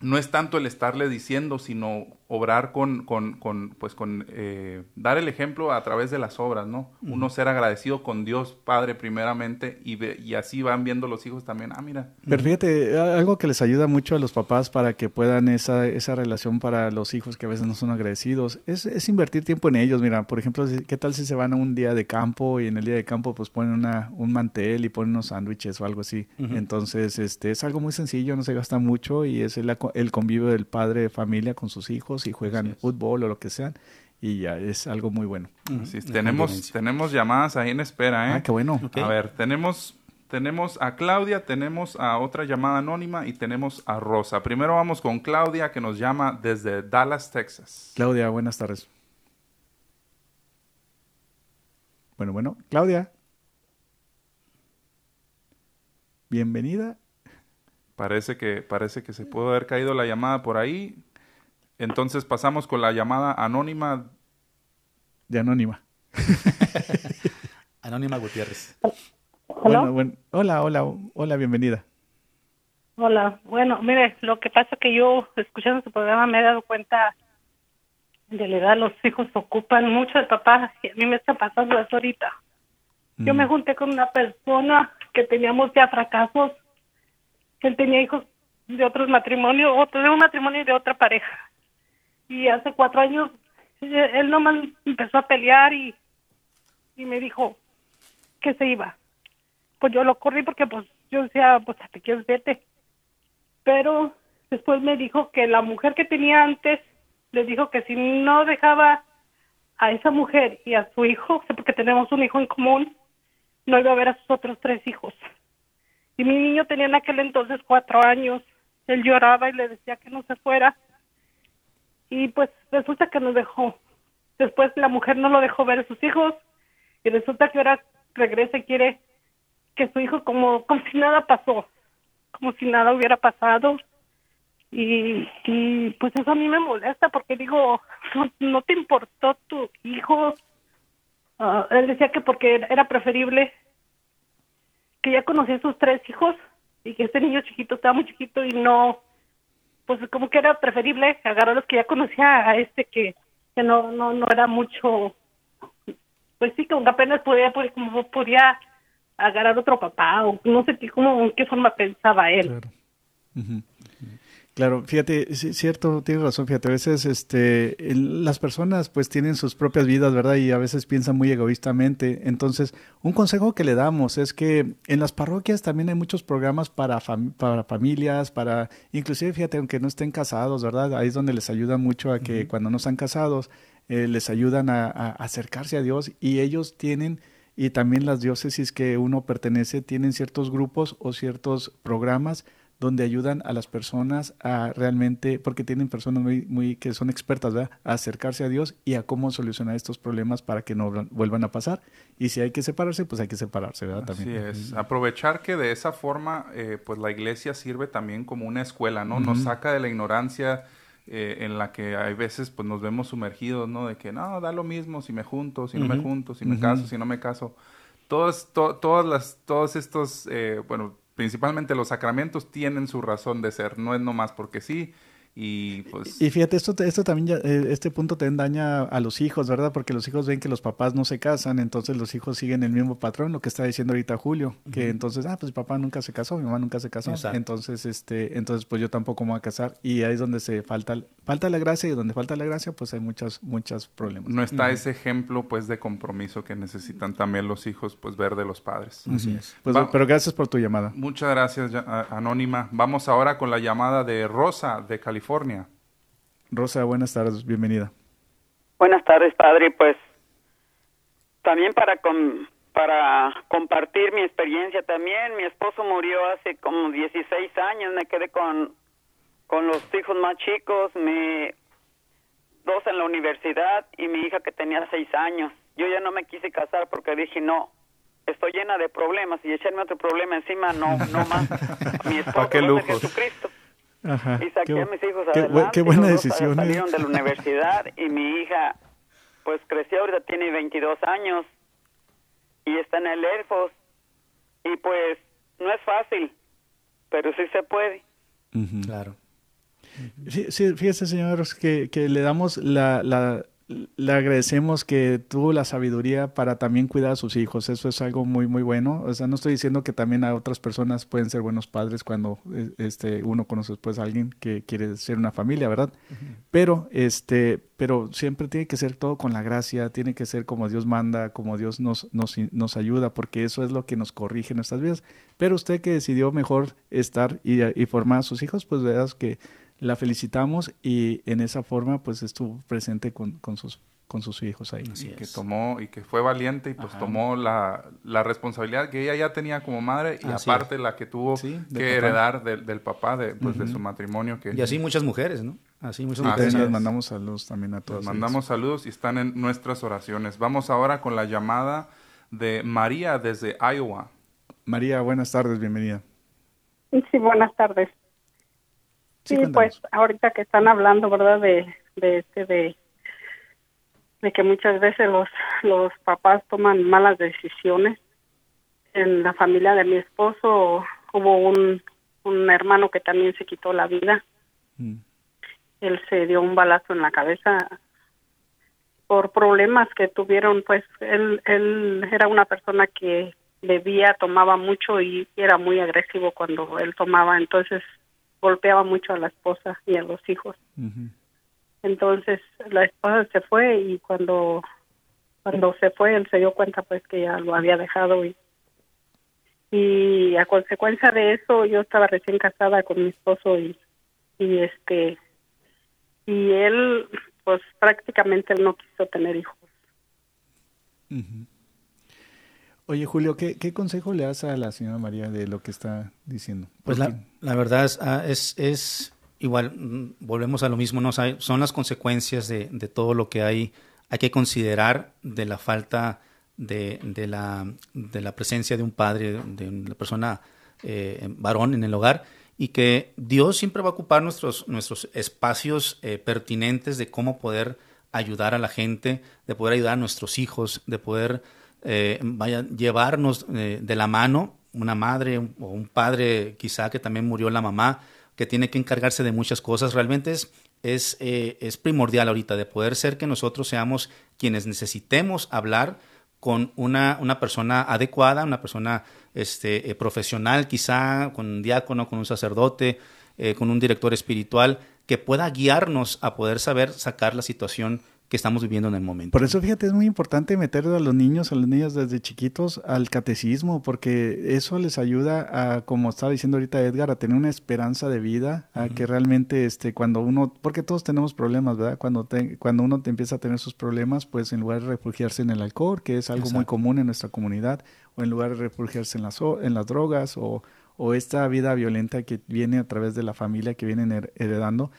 no es tanto el estarle diciendo, sino obrar con, con, con pues con eh, dar el ejemplo a través de las obras, ¿no? Uno ser agradecido con Dios Padre primeramente y, y así van viendo los hijos también, ah, mira. Pero fíjate, algo que les ayuda mucho a los papás para que puedan esa, esa relación para los hijos que a veces no son agradecidos, es, es invertir tiempo en ellos, mira, por ejemplo, ¿qué tal si se van a un día de campo y en el día de campo pues ponen una, un mantel y ponen unos sándwiches o algo así? Entonces, este, es algo muy sencillo, no se gasta mucho y es el, el convivio del padre de familia con sus hijos y juegan fútbol o lo que sea y ya es algo muy bueno. tenemos, tenemos llamadas ahí en espera, ¿eh? Ah, qué bueno. A ver, tenemos, tenemos a Claudia, tenemos a otra llamada anónima y tenemos a Rosa. Primero vamos con Claudia que nos llama desde Dallas, Texas. Claudia, buenas tardes. Bueno, bueno, Claudia. Bienvenida. Parece que, parece que se pudo haber caído la llamada por ahí. Entonces pasamos con la llamada anónima. De anónima. [laughs] anónima Gutiérrez. Bueno, bueno, hola, hola, hola, bienvenida. Hola, bueno, mire, lo que pasa es que yo, escuchando su programa, me he dado cuenta de la edad, los hijos ocupan mucho de papá, y a mí me está pasando eso ahorita. Yo me mm. junté con una persona que teníamos ya fracasos, que él tenía hijos de otros matrimonios, otro de un matrimonio y de otra pareja. Y hace cuatro años, él nomás empezó a pelear y, y me dijo que se iba. Pues yo lo corrí porque pues yo decía, pues te quieres vete pero después me dijo que la mujer que tenía antes le dijo que si no dejaba a esa mujer y a su hijo, porque tenemos un hijo en común, no iba a ver a sus otros tres hijos. Y mi niño tenía en aquel entonces cuatro años. Él lloraba y le decía que no se fuera. Y pues resulta que nos dejó. Después la mujer no lo dejó ver a sus hijos. Y resulta que ahora regresa y quiere que su hijo como, como si nada pasó como si nada hubiera pasado. Y, y pues eso a mí me molesta porque digo, no, te importó tu hijo. Ah, él decía que porque era preferible que ya conocía a sus tres hijos y que este niño chiquito estaba muy chiquito y no, pues como que era preferible agarrar los que ya conocía a este que, que no, no, no era mucho, pues sí, que apenas podía, pues, como podía agarrar otro papá o no sé qué, cómo, en qué forma pensaba él. Claro. Claro, fíjate, cierto, tienes razón, fíjate, a veces este, las personas pues tienen sus propias vidas, ¿verdad? Y a veces piensan muy egoístamente. Entonces, un consejo que le damos es que en las parroquias también hay muchos programas para, para familias, para, inclusive, fíjate, aunque no estén casados, ¿verdad? Ahí es donde les ayuda mucho a que cuando no están casados, eh, les ayudan a acercarse a Dios y ellos tienen y también las diócesis que uno pertenece tienen ciertos grupos o ciertos programas donde ayudan a las personas a realmente, porque tienen personas muy, muy que son expertas, ¿verdad? a acercarse a Dios y a cómo solucionar estos problemas para que no vuelvan a pasar. Y si hay que separarse, pues hay que separarse, ¿verdad? También. Así es. Aprovechar que de esa forma, eh, pues la iglesia sirve también como una escuela, ¿no? Nos saca de la ignorancia eh, en la que hay veces pues nos vemos sumergidos, ¿no? De que no, da lo mismo si me junto, si no me junto, si me caso, si no me caso. Todos, todas las, todos estos, eh, bueno, principalmente los sacramentos tienen su razón de ser, no es nomás porque sí, y pues... Y fíjate, esto, esto también, eh, este punto también daña a los hijos, ¿verdad? Porque los hijos ven que los papás no se casan, entonces los hijos siguen el mismo patrón, lo que está diciendo ahorita Julio, que entonces, ah, pues mi papá nunca se casó, mi mamá nunca se casó, entonces, este, entonces pues yo tampoco me voy a casar, y ahí es donde se falta, falta la gracia, y donde falta la gracia, pues hay muchas, muchos problemas. No está ese ejemplo, pues, de compromiso que necesitan también los hijos, pues, ver de los padres. Así es. Pues, pero gracias por tu llamada. Muchas gracias, Anónima. Vamos ahora con la llamada de Rosa, de California. Rosa, buenas tardes, bienvenida. Buenas tardes, padre. Pues también para para compartir mi experiencia también, mi esposo murió hace como 16 años, me quedé con con los hijos más chicos, mi dos en la universidad y mi hija que tenía seis años. Yo ya no me quise casar porque dije no, estoy llena de problemas y echarme otro problema encima no, no más. [laughs] Mi esposo es Jesucristo. Ajá. Y saqué a mis hijos adelante. Qué, buena decisión. Salieron de la universidad y mi hija, pues creció, ahorita tiene 22 años y está en el Air Y pues no es fácil, pero sí se puede. Claro. Sí, fíjese, señores, que, que le damos la, la le agradecemos que tuvo la sabiduría para también cuidar a sus hijos. Eso es algo muy, muy bueno. O sea, no estoy diciendo que también a otras personas pueden ser buenos padres cuando eh, este, uno conoce después a alguien que quiere ser una familia, ¿verdad? Pero, este, pero siempre tiene que ser todo con la gracia, tiene que ser como Dios manda, como Dios nos, nos, nos ayuda, porque eso es lo que nos corrige en nuestras vidas. Pero usted que decidió mejor estar y, y formar a sus hijos, pues veas que la felicitamos y en esa forma pues estuvo presente con, con sus con sus hijos ahí. y que tomó y que fue valiente y pues tomó la, la, responsabilidad que ella ya tenía como madre y aparte la que tuvo que heredar del papá de, pues, de su matrimonio. Que, y así muchas mujeres, ¿no? Así muchas mujeres. Les mandamos saludos también a todos. mandamos saludos y están en nuestras oraciones. Vamos ahora con la llamada de María desde Iowa. María, buenas tardes, bienvenida. Sí, buenas tardes. Sí, pues ahorita que están hablando, ¿verdad? De, de este, de, de que muchas veces los, los papás toman malas decisiones. En la familia de mi esposo hubo un, un hermano que también se quitó la vida. Mm. Él se dio un balazo en la cabeza por problemas que tuvieron, pues él, él era una persona que bebía, tomaba mucho y era muy agresivo cuando él tomaba, entonces golpeaba mucho a la esposa y a los hijos. Entonces la esposa se fue y cuando cuando se fue él se dio cuenta pues que ya lo había dejado y y a consecuencia de eso yo estaba recién casada con mi esposo y y este y él pues prácticamente él no quiso tener hijos. Oye, Julio, ¿qué, consejo le das a la señora María de lo que está diciendo? Pues la, la, verdad es, ah, es, es, igual, mm, volvemos a lo mismo, ¿no? son las consecuencias de, de, todo lo que hay, hay que considerar de la falta de, de, la, de la presencia de un padre, de una persona eh, varón en el hogar y que Dios siempre va a ocupar nuestros, nuestros espacios eh, pertinentes de cómo poder ayudar a la gente, de poder ayudar a nuestros hijos, de poder eh, vaya, llevarnos eh, de la mano una madre o un padre quizá que también murió la mamá, que tiene que encargarse de muchas cosas. Realmente es, es, es primordial ahorita de poder ser que nosotros seamos quienes necesitemos hablar con una, una persona adecuada, una persona este, eh, profesional, quizá con un diácono, con un sacerdote, eh, con un director espiritual, que pueda guiarnos a poder saber sacar la situación que estamos viviendo en el momento. Por eso, fíjate, es muy importante meter a los niños, a los niños desde chiquitos al catecismo, porque eso les ayuda a, como estaba diciendo ahorita Edgar, a tener una esperanza de vida, a que realmente, este, cuando uno, porque todos tenemos problemas, ¿verdad? Cuando, te, cuando uno te empieza a tener sus problemas, pues en lugar de refugiarse en el alcohol, que es algo muy común en nuestra comunidad, o en lugar de refugiarse en las, en las drogas, o, o esta vida violenta que viene a través de la familia, que vienen heredando,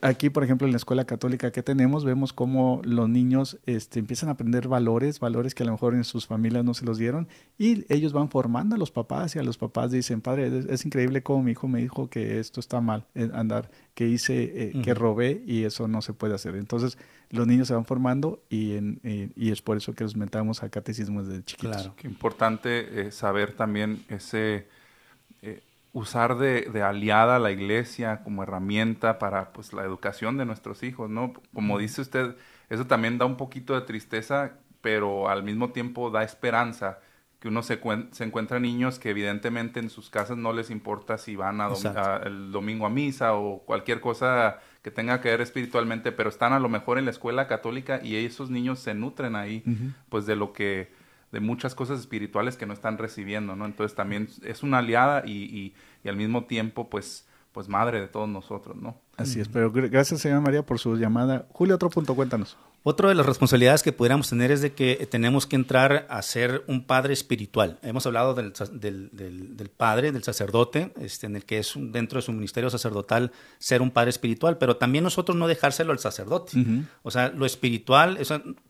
Aquí, por ejemplo, en la escuela católica que tenemos, vemos cómo los niños este, empiezan a aprender valores, valores que a lo mejor en sus familias no se los dieron, y ellos van formando a los papás y a los papás dicen, padre, es, increíble cómo mi hijo me dijo que esto está mal, eh, andar, que hice, eh, que robé y eso no se puede hacer. Entonces, los niños se van formando y, en, eh, y es por eso que los metamos a catecismo desde chiquitos. Claro, qué importante saber también ese usar de, de, aliada a la iglesia como herramienta para pues la educación de nuestros hijos, ¿no? Como dice usted, eso también da un poquito de tristeza, pero al mismo tiempo da esperanza que uno se, se encuentra niños que evidentemente en sus casas no les importa si van a, el domingo a misa o cualquier cosa que tenga que ver espiritualmente, pero están a lo mejor en la escuela católica y esos niños se nutren ahí, pues de lo que de muchas cosas espirituales que no están recibiendo, ¿no? Entonces también es una aliada y, y, al mismo tiempo, pues, pues madre de todos nosotros, ¿no? Así es, pero gracias, señora María, por su llamada. Julio, otro punto, cuéntanos. Otra de las responsabilidades que pudiéramos tener es de que tenemos que entrar a ser un padre espiritual. Hemos hablado del, del, del, padre, del sacerdote, este, en el que es dentro de su ministerio sacerdotal ser un padre espiritual, pero también nosotros no dejárselo al sacerdote. O sea, lo espiritual,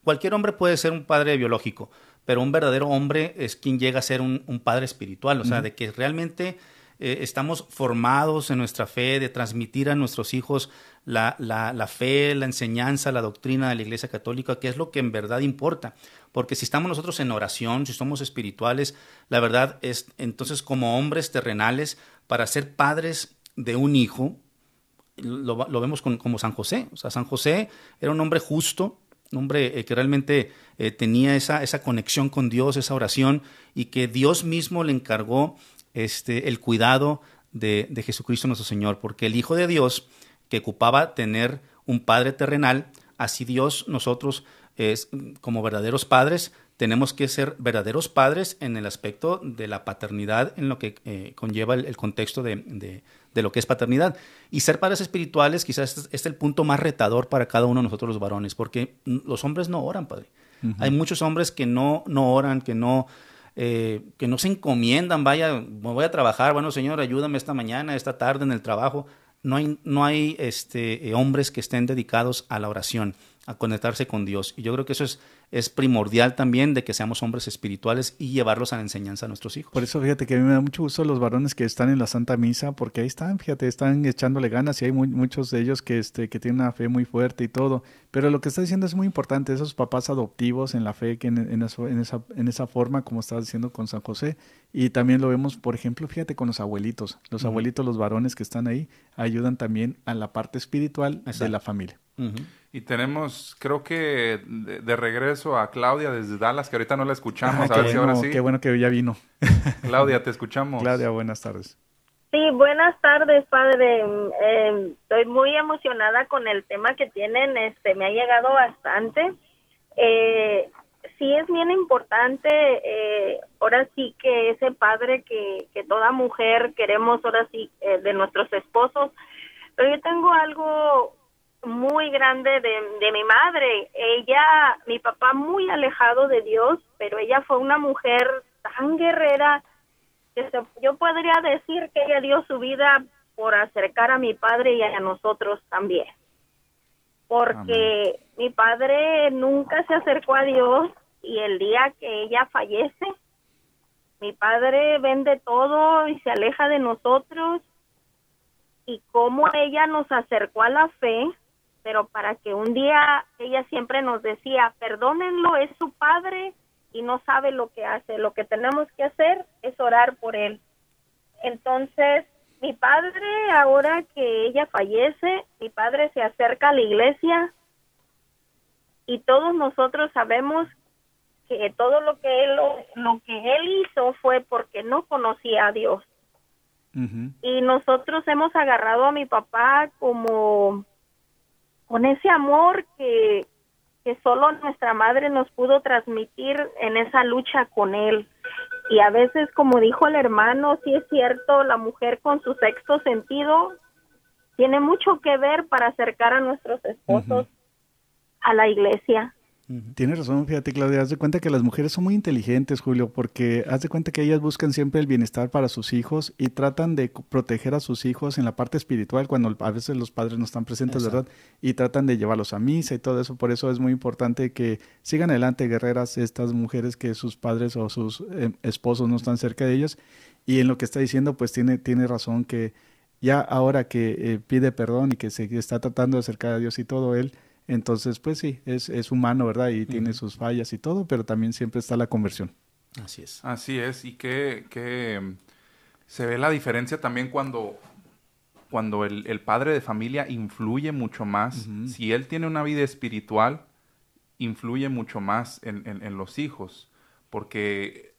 cualquier hombre puede ser un padre biológico, pero un verdadero hombre es quien llega a ser un, padre espiritual, o sea, de que realmente eh, estamos formados en nuestra fe, de transmitir a nuestros hijos la, la, fe, la enseñanza, la doctrina de la Iglesia Católica, que es lo que en verdad importa. Porque si estamos nosotros en oración, si somos espirituales, la verdad es, entonces como hombres terrenales, para ser padres de un hijo, lo, vemos con, como San José. O sea, San José era un hombre justo, un hombre eh, que realmente eh, tenía esa, esa conexión con Dios, esa oración, y que Dios mismo le encargó este, el cuidado de, de Jesucristo nuestro Señor, porque el Hijo de Dios, que ocupaba tener un Padre terrenal, así Dios, nosotros, es, como verdaderos padres, tenemos que ser verdaderos padres en el aspecto de la paternidad, en lo que eh, conlleva el, contexto de, de, lo que es paternidad. Y ser padres espirituales quizás es, el punto más retador para cada uno de nosotros los varones, porque los hombres no oran, Padre. Hay muchos hombres que no, no oran, que no, eh, que no se encomiendan, vaya, voy a trabajar, bueno Señor, ayúdame esta mañana, esta tarde en el trabajo. No hay, no hay este, eh, hombres que estén dedicados a la oración. A conectarse con Dios. Y yo creo que eso es, es primordial también de que seamos hombres espirituales y llevarlos a la enseñanza a nuestros hijos. Por eso fíjate que a mí me da mucho gusto los varones que están en la Santa Misa, porque ahí están, fíjate, están echándole ganas y hay muchos de ellos que, este, que tienen una fe muy fuerte y todo. Pero lo que está diciendo es muy importante, esos papás adoptivos en la fe, que en, en, eso, en, esa, en esa forma, como estabas diciendo con San José, y también lo vemos, por ejemplo, fíjate con los abuelitos. Los abuelitos, los varones que están ahí, ayudan también a la parte espiritual de la familia. Y tenemos, creo que de, regreso a Claudia desde Dallas, que ahorita no la escuchamos, a ver si ahora sí. Qué bueno que ya vino. [laughs] Claudia, te escuchamos. Claudia, buenas tardes. Sí, buenas tardes, padre. Em, estoy muy emocionada con el tema que tienen, este, me ha llegado bastante. Eh, sí es bien importante, eh, ahora sí que ese padre que, que toda mujer queremos, ahora sí, eh, de nuestros esposos, pero yo tengo algo muy grande de, de mi madre. Ella, mi papá muy alejado de Dios, pero ella fue una mujer tan guerrera que yo podría decir que ella dio su vida por acercar a mi padre y a nosotros también. Porque mi padre nunca se acercó a Dios y el día que ella fallece, mi padre vende todo y se aleja de nosotros y cómo ella nos acercó a la fe pero para que un día ella siempre nos decía, perdónenlo, es su padre y no sabe lo que hace, lo que tenemos que hacer es orar por él. Entonces, mi padre, ahora que ella fallece, mi padre se acerca a la iglesia y todos nosotros sabemos que todo lo que él lo, que él hizo fue porque no conocía a Dios. Y nosotros hemos agarrado a mi papá como con ese amor que, que solo nuestra madre nos pudo transmitir en esa lucha con él. Y a veces, como dijo el hermano, sí es cierto, la mujer con su sexto sentido tiene mucho que ver para acercar a nuestros esposos a la iglesia. Tienes razón, fíjate Claudia, haz de cuenta que las mujeres son muy inteligentes, Julio, porque haz de cuenta que ellas buscan siempre el bienestar para sus hijos y tratan de proteger a sus hijos en la parte espiritual cuando a veces los padres no están presentes, ¿verdad? Y tratan de llevarlos a misa y todo eso, por eso es muy importante que sigan adelante guerreras estas mujeres que sus padres o sus eh, esposos no están cerca de ellas. Y en lo que está diciendo pues tiene, tiene razón que ya ahora que eh, pide perdón y que se está tratando de acercar a Dios y todo él, entonces, pues sí, es, es humano, ¿verdad? Y tiene sus fallas y todo, pero también siempre está la conversión. Así es. Así es, y que, que se ve la diferencia también cuando, cuando el, el padre de familia influye mucho más. Si él tiene una vida espiritual, influye mucho más en, en, los hijos, porque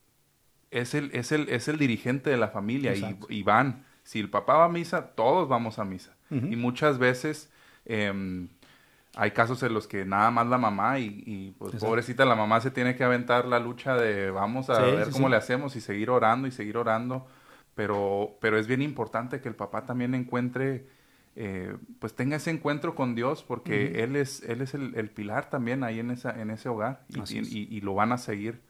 es el, es el, es el dirigente de la familia y, van. Si el papá va a misa, todos vamos a misa. Y muchas veces... Eh, hay casos en los que nada más la mamá y, pues pobrecita la mamá se tiene que aventar la lucha de vamos a ver cómo le hacemos y seguir orando y seguir orando, pero, pero es bien importante que el papá también encuentre, eh, pues tenga ese encuentro con Dios porque Él es, él es el, pilar también ahí en, esa, en ese hogar y, y, lo van a seguir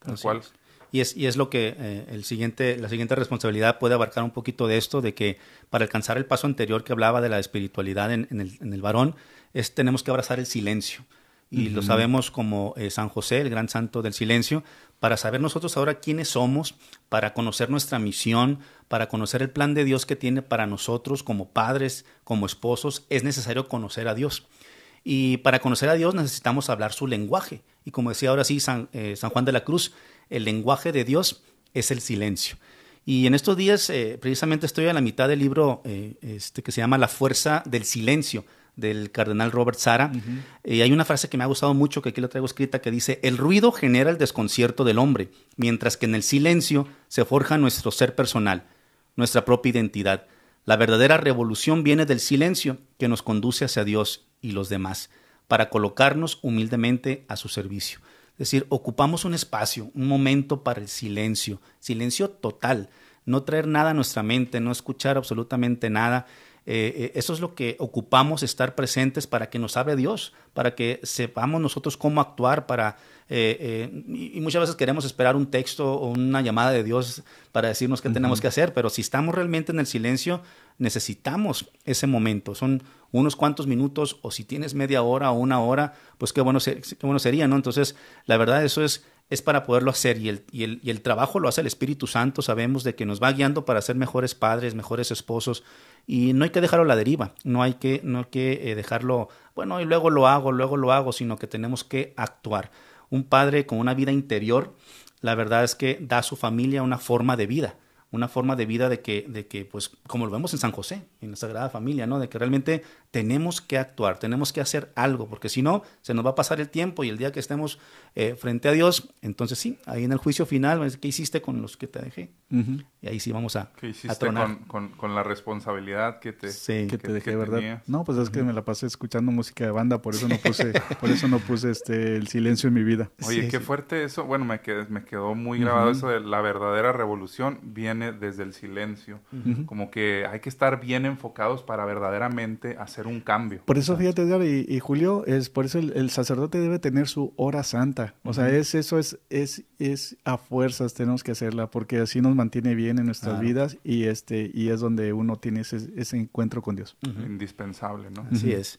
tal cual. Y es, y es lo que eh, el siguiente, la siguiente responsabilidad puede abarcar un poquito de esto, de que para alcanzar el paso anterior que hablaba de la espiritualidad en, en, el, en el varón, es, tenemos que abrazar el silencio. Y lo sabemos como eh, San José, el gran santo del silencio, para saber nosotros ahora quiénes somos, para conocer nuestra misión, para conocer el plan de Dios que tiene para nosotros como padres, como esposos, es necesario conocer a Dios. Y para conocer a Dios necesitamos hablar su lenguaje. Y como decía ahora sí San, eh, San Juan de la Cruz, el lenguaje de Dios es el silencio. Y en estos días, eh, precisamente estoy a la mitad del libro este, que se llama La fuerza del silencio del cardenal Robert Sara. Y hay una frase que me ha gustado mucho, que aquí la traigo escrita, que dice, el ruido genera el desconcierto del hombre, mientras que en el silencio se forja nuestro ser personal, nuestra propia identidad. La verdadera revolución viene del silencio que nos conduce hacia Dios y los demás, para colocarnos humildemente a su servicio. Es decir, ocupamos un espacio, un momento para el silencio, silencio total, no traer nada a nuestra mente, no escuchar absolutamente nada, eh, eso es lo que ocupamos, estar presentes para que nos hable Dios, para que sepamos nosotros cómo actuar, para eh, y muchas veces queremos esperar un texto o una llamada de Dios para decirnos qué tenemos que hacer, pero si estamos realmente en el silencio, necesitamos ese momento. Son unos cuantos minutos, o si tienes media hora o una hora, pues qué bueno, qué bueno sería, ¿no? Entonces, la verdad, eso es es para poderlo hacer y el, y, el, y el, trabajo lo hace el Espíritu Santo, sabemos de que nos va guiando para ser mejores padres, mejores esposos y no hay que dejarlo a la deriva, no hay que, no hay que eh, dejarlo, bueno, y luego lo hago, luego lo hago, sino que tenemos que actuar. Un padre con una vida interior, la verdad es que da a su familia una forma de vida una forma de vida de que, de que, pues, como lo vemos en San José, en la Sagrada Familia, ¿no? De que realmente tenemos que actuar, tenemos que hacer algo, porque si no, se nos va a pasar el tiempo y el día que estemos eh, frente a Dios, entonces sí, ahí en el juicio final, ¿qué hiciste con los que te dejé? Y ahí sí vamos a, ¿Qué hiciste con, con, la responsabilidad que te, que, te dejé, ¿verdad? No, pues es que me la pasé escuchando música de banda, por eso no puse, por eso no puse este, el silencio en mi vida. Oye, qué fuerte eso, bueno, me quedó, me quedó muy grabado eso de la verdadera revolución viene desde el silencio. Como que hay que estar bien enfocados para verdaderamente hacer un cambio. Por eso, fíjate, Edgar y, Julio, es por eso el, sacerdote debe tener su hora santa. O sea, es eso es, es, es a fuerzas tenemos que hacerla, porque así nos mantiene bien en nuestras vidas y este, y es donde uno tiene ese, ese encuentro con Dios. Indispensable, ¿no? Así es.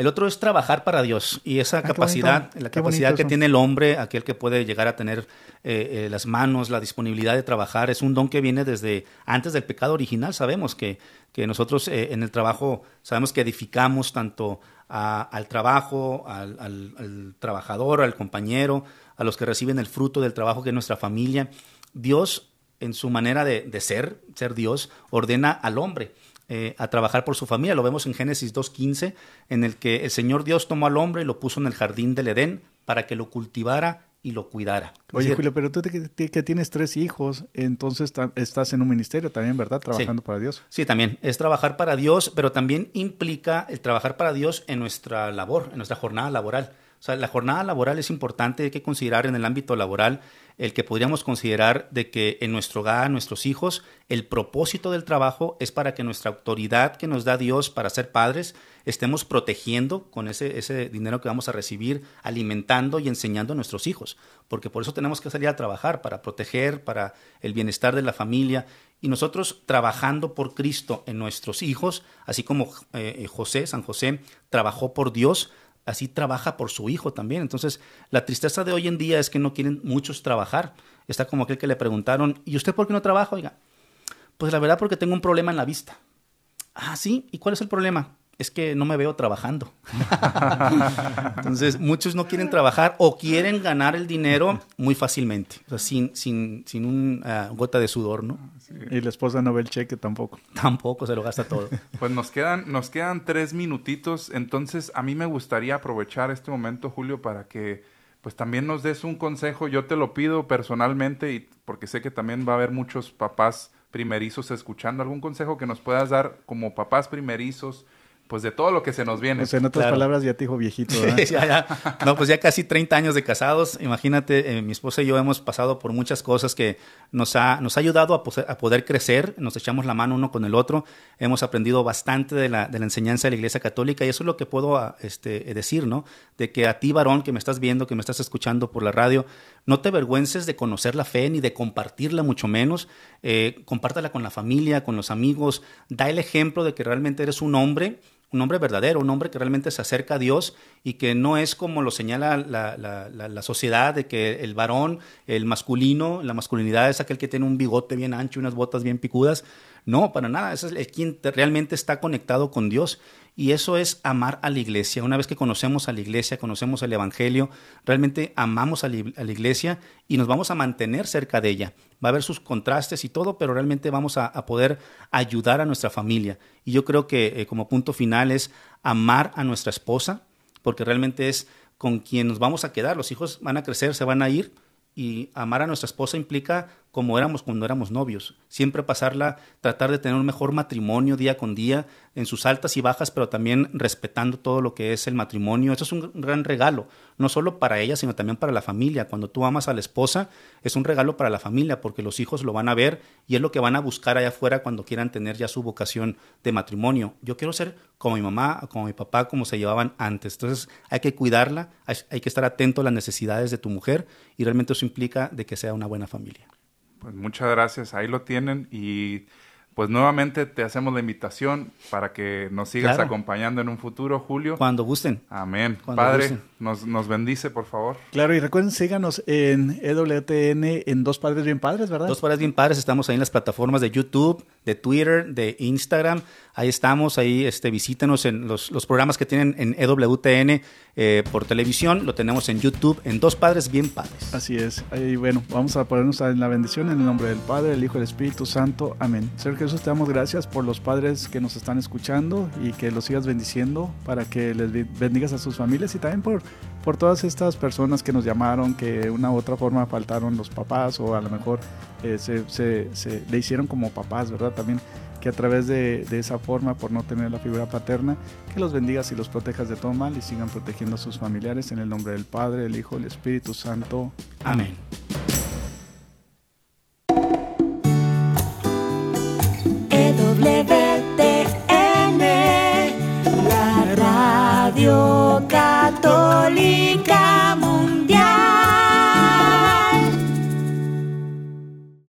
El otro es trabajar para Dios y esa ah, capacidad, la capacidad que tiene el hombre, aquel que puede llegar a tener eh, eh, las manos, la disponibilidad de trabajar, es un don que viene desde antes del pecado original. Sabemos que, que nosotros eh, en el trabajo sabemos que edificamos tanto al trabajo, al, trabajador, al compañero, a los que reciben el fruto del trabajo que es nuestra familia. Dios, en su manera de, de ser, ser Dios, ordena al hombre eh, a trabajar por su familia. Lo vemos en Génesis 2.15, en el que el Señor Dios tomó al hombre y lo puso en el jardín del Edén para que lo cultivara y lo cuidara. Oye, Julio, pero tú que, tienes tres hijos, entonces estás en un ministerio también, ¿verdad? Trabajando para Dios. Sí, también. Es trabajar para Dios, pero también implica el trabajar para Dios en nuestra labor, en nuestra jornada laboral. O sea, la jornada laboral es importante, hay que considerar en el ámbito laboral el que podríamos considerar de que en nuestro hogar, nuestros hijos, el propósito del trabajo es para que nuestra autoridad que nos da Dios para ser padres estemos protegiendo con ese, ese dinero que vamos a recibir, alimentando y enseñando a nuestros hijos, porque por eso tenemos que salir a trabajar, para proteger, para el bienestar de la familia. Y nosotros trabajando por Cristo en nuestros hijos, así como eh, José, San José, trabajó por Dios, así trabaja por su hijo también. Entonces, la tristeza de hoy en día es que no quieren muchos trabajar. Está como aquel que le preguntaron, ¿y usted por qué no trabaja? Oiga, pues la verdad porque tengo un problema en la vista. Ah, sí, ¿y cuál es el problema? Es que no me veo trabajando. [laughs] Entonces, muchos no quieren trabajar o quieren ganar el dinero muy fácilmente, o sea, sin, sin, sin una gota de sudor, ¿no? Y la esposa no ve el cheque tampoco. [laughs] Tampoco, se lo gasta todo. Pues nos quedan, nos quedan tres minutitos, entonces a mí me gustaría aprovechar este momento, Julio, para que pues también nos des un consejo. Yo te lo pido personalmente y porque sé que también va a haber muchos papás primerizos escuchando. ¿Algún consejo que nos puedas dar como papás primerizos? Pues de todo lo que se nos viene. en otras palabras, ya te dijo viejito. [laughs] No, pues ya casi 30 años de casados. Imagínate, eh, mi esposa y yo hemos pasado por muchas cosas que nos ha, nos ha ayudado a, a, poder crecer. Nos echamos la mano uno con el otro. Hemos aprendido bastante de la, de la enseñanza de la Iglesia Católica y eso es lo que puedo ah, este, decir, ¿no? De que a ti, varón, que me estás viendo, que me estás escuchando por la radio, no te avergüences de conocer la fe ni de compartirla, mucho menos. Eh, compártala con la familia, con los amigos. Da el ejemplo de que realmente eres un hombre un hombre verdadero, un hombre que realmente se acerca a Dios y que no es como lo señala la, la, sociedad de que el varón, el masculino, la masculinidad es aquel que tiene un bigote bien ancho y unas botas bien picudas. No, para nada, es el quien realmente está conectado con Dios y eso es amar a la iglesia. Una vez que conocemos a la iglesia, conocemos el Evangelio, realmente amamos a la, iglesia y nos vamos a mantener cerca de ella. Va a haber sus contrastes y todo, pero realmente vamos a, poder ayudar a nuestra familia. Y yo creo que eh, como punto final es amar a nuestra esposa, porque realmente es con quien nos vamos a quedar. Los hijos van a crecer, se van a ir, y amar a nuestra esposa implica como éramos cuando éramos novios. Siempre pasarla, tratar de tener un mejor matrimonio día con día, en sus altas y bajas, pero también respetando todo lo que es el matrimonio. Eso es un gran regalo, no solo para ella, sino también para la familia. Cuando tú amas a la esposa, es un regalo para la familia, porque los hijos lo van a ver y es lo que van a buscar allá afuera cuando quieran tener ya su vocación de matrimonio. Yo quiero ser como mi mamá, como mi papá, como se llevaban antes. Entonces hay que cuidarla, hay que estar atento a las necesidades de tu mujer y realmente eso implica de que sea una buena familia. Pues muchas gracias, ahí lo tienen y pues nuevamente te hacemos la invitación para que nos sigas acompañando en un futuro, Julio. Cuando gusten. Amén. Padre, Nos, nos bendice, por favor. Claro, y recuerden, síganos en EWTN, en Dos Padres Bien Padres, ¿verdad? Dos Padres Bien Padres, estamos ahí en las plataformas de YouTube, de Twitter, de Instagram. Ahí estamos, ahí este, visítenos en los, los programas que tienen en EWTN eh, por televisión, lo tenemos en YouTube, en Dos Padres Bien Padres. Así es. Ahí, bueno, vamos a ponernos en la bendición en el nombre del Padre, del Hijo y del Espíritu Santo. Amén. Jesús, te damos gracias por los padres que nos están escuchando y que los sigas bendiciendo para que les bendigas a sus familias y también por, por todas estas personas que nos llamaron, que de una u otra forma faltaron los papás o a lo mejor eh, se, se, le hicieron como papás, ¿verdad? También que a través de, de, esa forma, por no tener la figura paterna, que los bendigas y los protejas de todo mal y sigan protegiendo a sus familiares en el nombre del Padre, del Hijo, del Espíritu Santo. Amén. EWTN, la radio católica